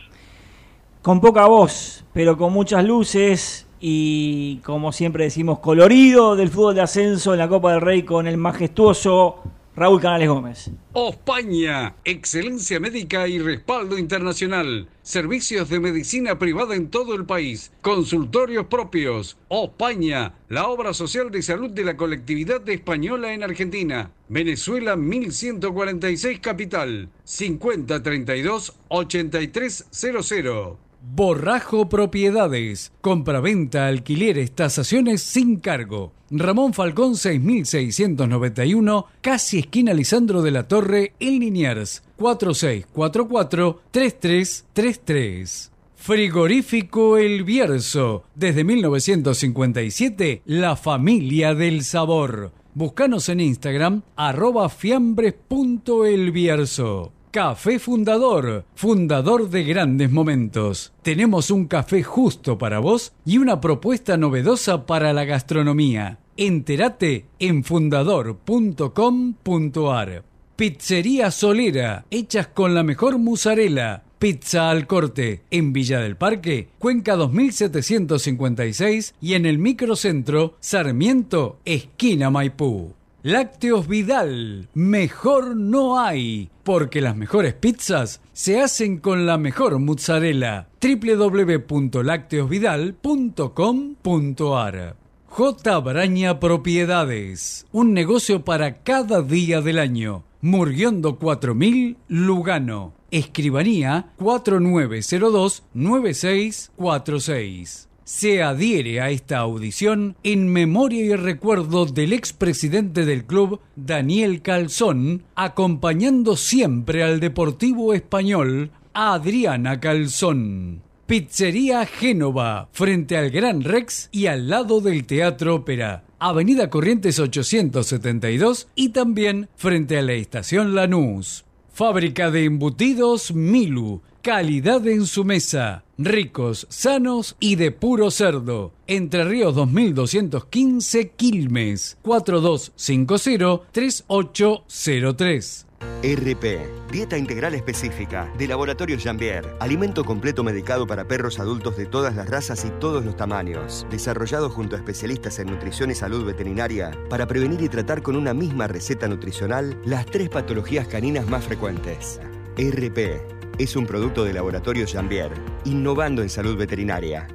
Con poca voz, pero con muchas luces y, como siempre decimos, colorido del fútbol de ascenso en la Copa del Rey con el majestuoso Raúl Canales Gómez. Ospaña, excelencia médica y respaldo internacional. Servicios de medicina privada en todo el país. Consultorios propios. Ospaña, la obra social de salud de la colectividad española en Argentina. Venezuela 1146 Capital. 5032 8300. Borrajo Propiedades. Compraventa, alquileres, tasaciones sin cargo. Ramón Falcón 6691, casi esquina Lisandro de la Torre, en Liniers. 4644-3333. Frigorífico El Bierzo. Desde 1957, la familia del sabor. Búscanos en Instagram, arroba fiambres.elbierzo. Café Fundador, fundador de grandes momentos. Tenemos un café justo para vos y una propuesta novedosa para la gastronomía. Entérate en fundador.com.ar. Pizzería Solera, hechas con la mejor mozzarella. Pizza al corte, en Villa del Parque, Cuenca 2756 y en el microcentro Sarmiento, esquina Maipú. Lácteos Vidal, mejor no hay, porque las mejores pizzas se hacen con la mejor mozzarella. www.lácteosvidal.com.ar J. Braña Propiedades, un negocio para cada día del año. Murguiondo 4000, Lugano. Escribanía 4902-9646. Se adhiere a esta audición en memoria y recuerdo del expresidente del club, Daniel Calzón, acompañando siempre al Deportivo Español, Adriana Calzón. Pizzería Génova, frente al Gran Rex y al lado del Teatro Ópera. Avenida Corrientes 872 y también frente a la Estación Lanús. Fábrica de embutidos Milu. Calidad en su mesa. Ricos, sanos y de puro cerdo. Entre Ríos 2215 Quilmes. 4250-3803. RP, Dieta Integral Específica, de Laboratorio Jambier. Alimento completo medicado para perros adultos de todas las razas y todos los tamaños. Desarrollado junto a especialistas en nutrición y salud veterinaria para prevenir y tratar con una misma receta nutricional las tres patologías caninas más frecuentes. RP es un producto de Laboratorio Jambier, innovando en salud veterinaria.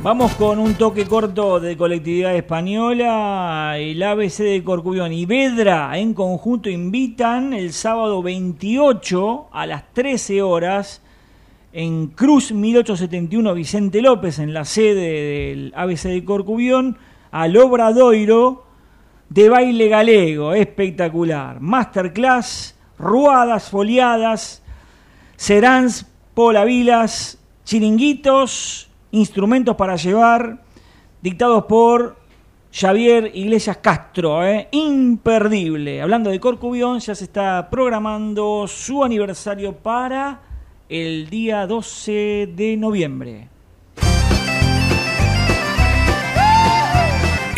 Vamos con un toque corto de colectividad española. El ABC de Corcubión y Vedra en conjunto invitan el sábado 28 a las 13 horas en Cruz 1871 Vicente López, en la sede del ABC de Corcubión, al Obradoiro de baile galego. Espectacular. Masterclass, ruadas foliadas, seráns, polavilas, chiringuitos instrumentos para llevar, dictados por Xavier Iglesias Castro, ¿eh? imperdible. Hablando de Corcubión, ya se está programando su aniversario para el día 12 de noviembre.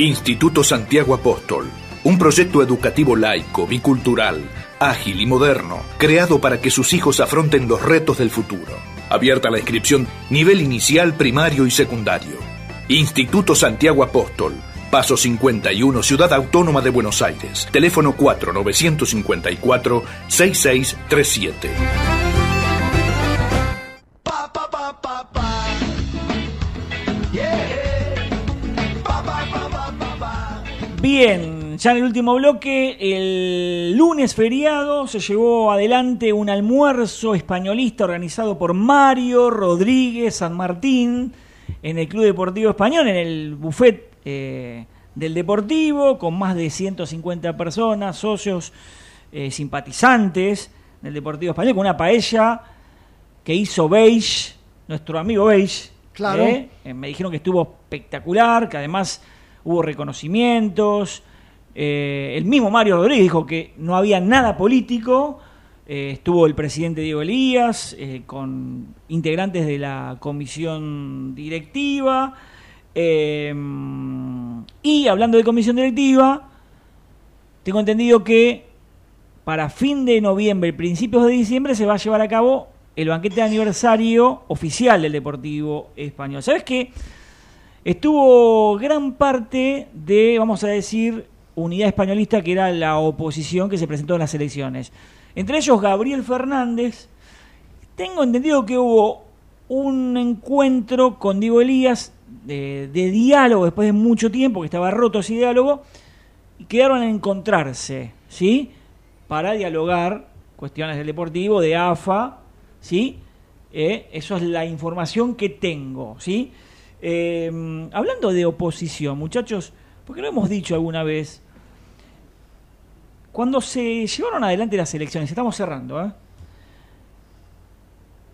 Instituto Santiago Apóstol, un proyecto educativo laico, bicultural, ágil y moderno, creado para que sus hijos afronten los retos del futuro. Abierta la inscripción nivel inicial, primario y secundario. Instituto Santiago Apóstol, Paso 51, Ciudad Autónoma de Buenos Aires. Teléfono 4954-6637. Bien, ya en el último bloque, el lunes feriado se llevó adelante un almuerzo españolista organizado por Mario Rodríguez San Martín en el Club Deportivo Español, en el buffet eh, del Deportivo, con más de 150 personas, socios, eh, simpatizantes del Deportivo Español, con una paella que hizo Beige, nuestro amigo Beige. Claro. ¿eh? Me dijeron que estuvo espectacular, que además hubo reconocimientos. Eh, el mismo Mario Rodríguez dijo que no había nada político. Eh, estuvo el presidente Diego Elías eh, con integrantes de la comisión directiva. Y hablando de comisión directiva, tengo entendido que para fin de noviembre, principios de diciembre, se va a llevar a cabo el banquete de aniversario oficial del Deportivo Español. ¿Sabes qué? Estuvo gran parte de, vamos a decir, Unidad Españolista, que era la oposición que se presentó en las elecciones. Entre ellos Gabriel Fernández. Tengo entendido que hubo un encuentro con Diego Elías de, diálogo después de mucho tiempo, que estaba roto ese diálogo, y quedaron en encontrarse, ¿sí? Para dialogar cuestiones del deportivo, de AFA, ¿sí? Eh, eso es la información que tengo, ¿sí? Eh, hablando de oposición, muchachos, porque lo hemos dicho alguna vez, cuando se llevaron adelante las elecciones, estamos cerrando, ¿eh?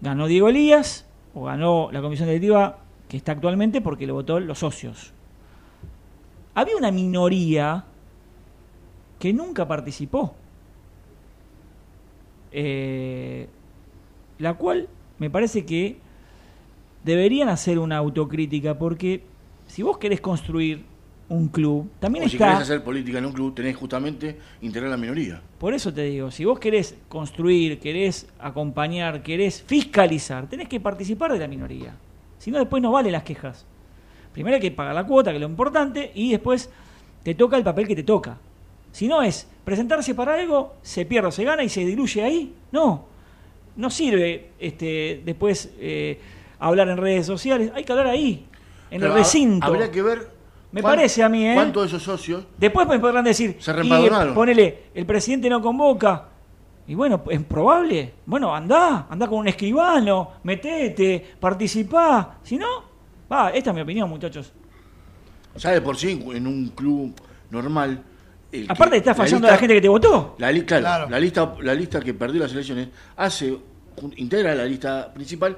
Ganó Diego Elías, o ganó la comisión directiva que está actualmente porque lo votó los socios. Había una minoría que nunca participó, eh, la cual me parece que deberían hacer una autocrítica porque si vos querés construir un club, también O si está... querés hacer política en un club, tenés justamente integrar la minoría. Por eso te digo, si vos querés construir, querés acompañar, querés fiscalizar, tenés que participar de la minoría. Si no, después no valen las quejas. Primero hay que pagar la cuota, que es lo importante, y después te toca el papel que te toca. Si no es presentarse para algo, se pierde, o se gana y se diluye ahí. No, no sirve este, después eh, hablar en redes sociales, hay que hablar ahí, en Pero el ha- recinto. Habría que ver. Me parece a mí, ¿eh? ¿Cuántos de esos socios Después me podrán decir, Se y, reempadronaron. ponele, el presidente no convoca. Y bueno, es probable. Bueno, andá, andá con un escribano, metete, participá. Si no, va, esta es mi opinión, muchachos. ya de por sí en un club normal. el que- Aparte está fallando lista- la gente que te votó. La, li- claro, Claro. la lista, la lista que perdió las elecciones hace integra la lista principal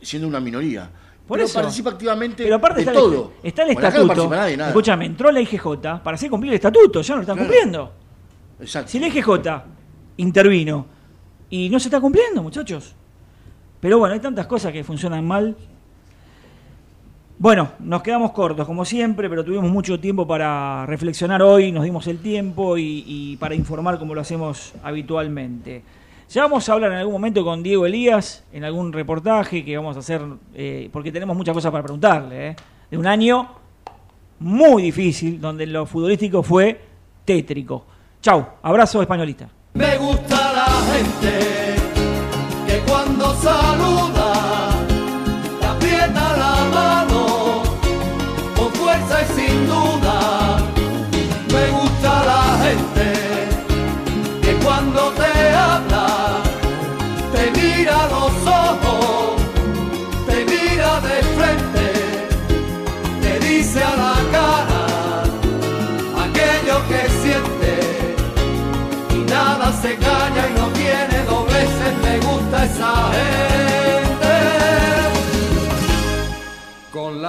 siendo una minoría. Por pero eso. participa activamente Pero aparte de está, todo. El, está el Bueno, no estatuto. nadie, nada. Escúchame, entró la IGJ para hacer cumplir el estatuto, ya no lo están Claro. cumpliendo. Exacto. Si la IGJ intervino y no se está cumpliendo, muchachos. Pero bueno, hay tantas cosas que funcionan mal. Bueno, nos quedamos cortos como siempre, pero tuvimos mucho tiempo para reflexionar hoy, nos dimos el tiempo y, y para informar como lo hacemos habitualmente. Ya vamos a hablar en algún momento con Diego Elías, en algún reportaje que vamos a hacer, eh, porque tenemos muchas cosas para preguntarle, ¿eh? de un año muy difícil, donde lo futbolístico fue tétrico. Chau, abrazo españolista. Me gusta la gente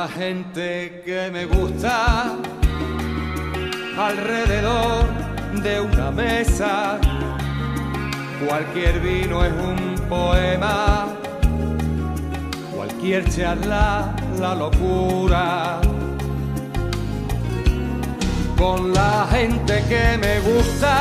la gente que me gusta, alrededor de una mesa, cualquier vino es un poema, cualquier charla la locura. con la gente que me gusta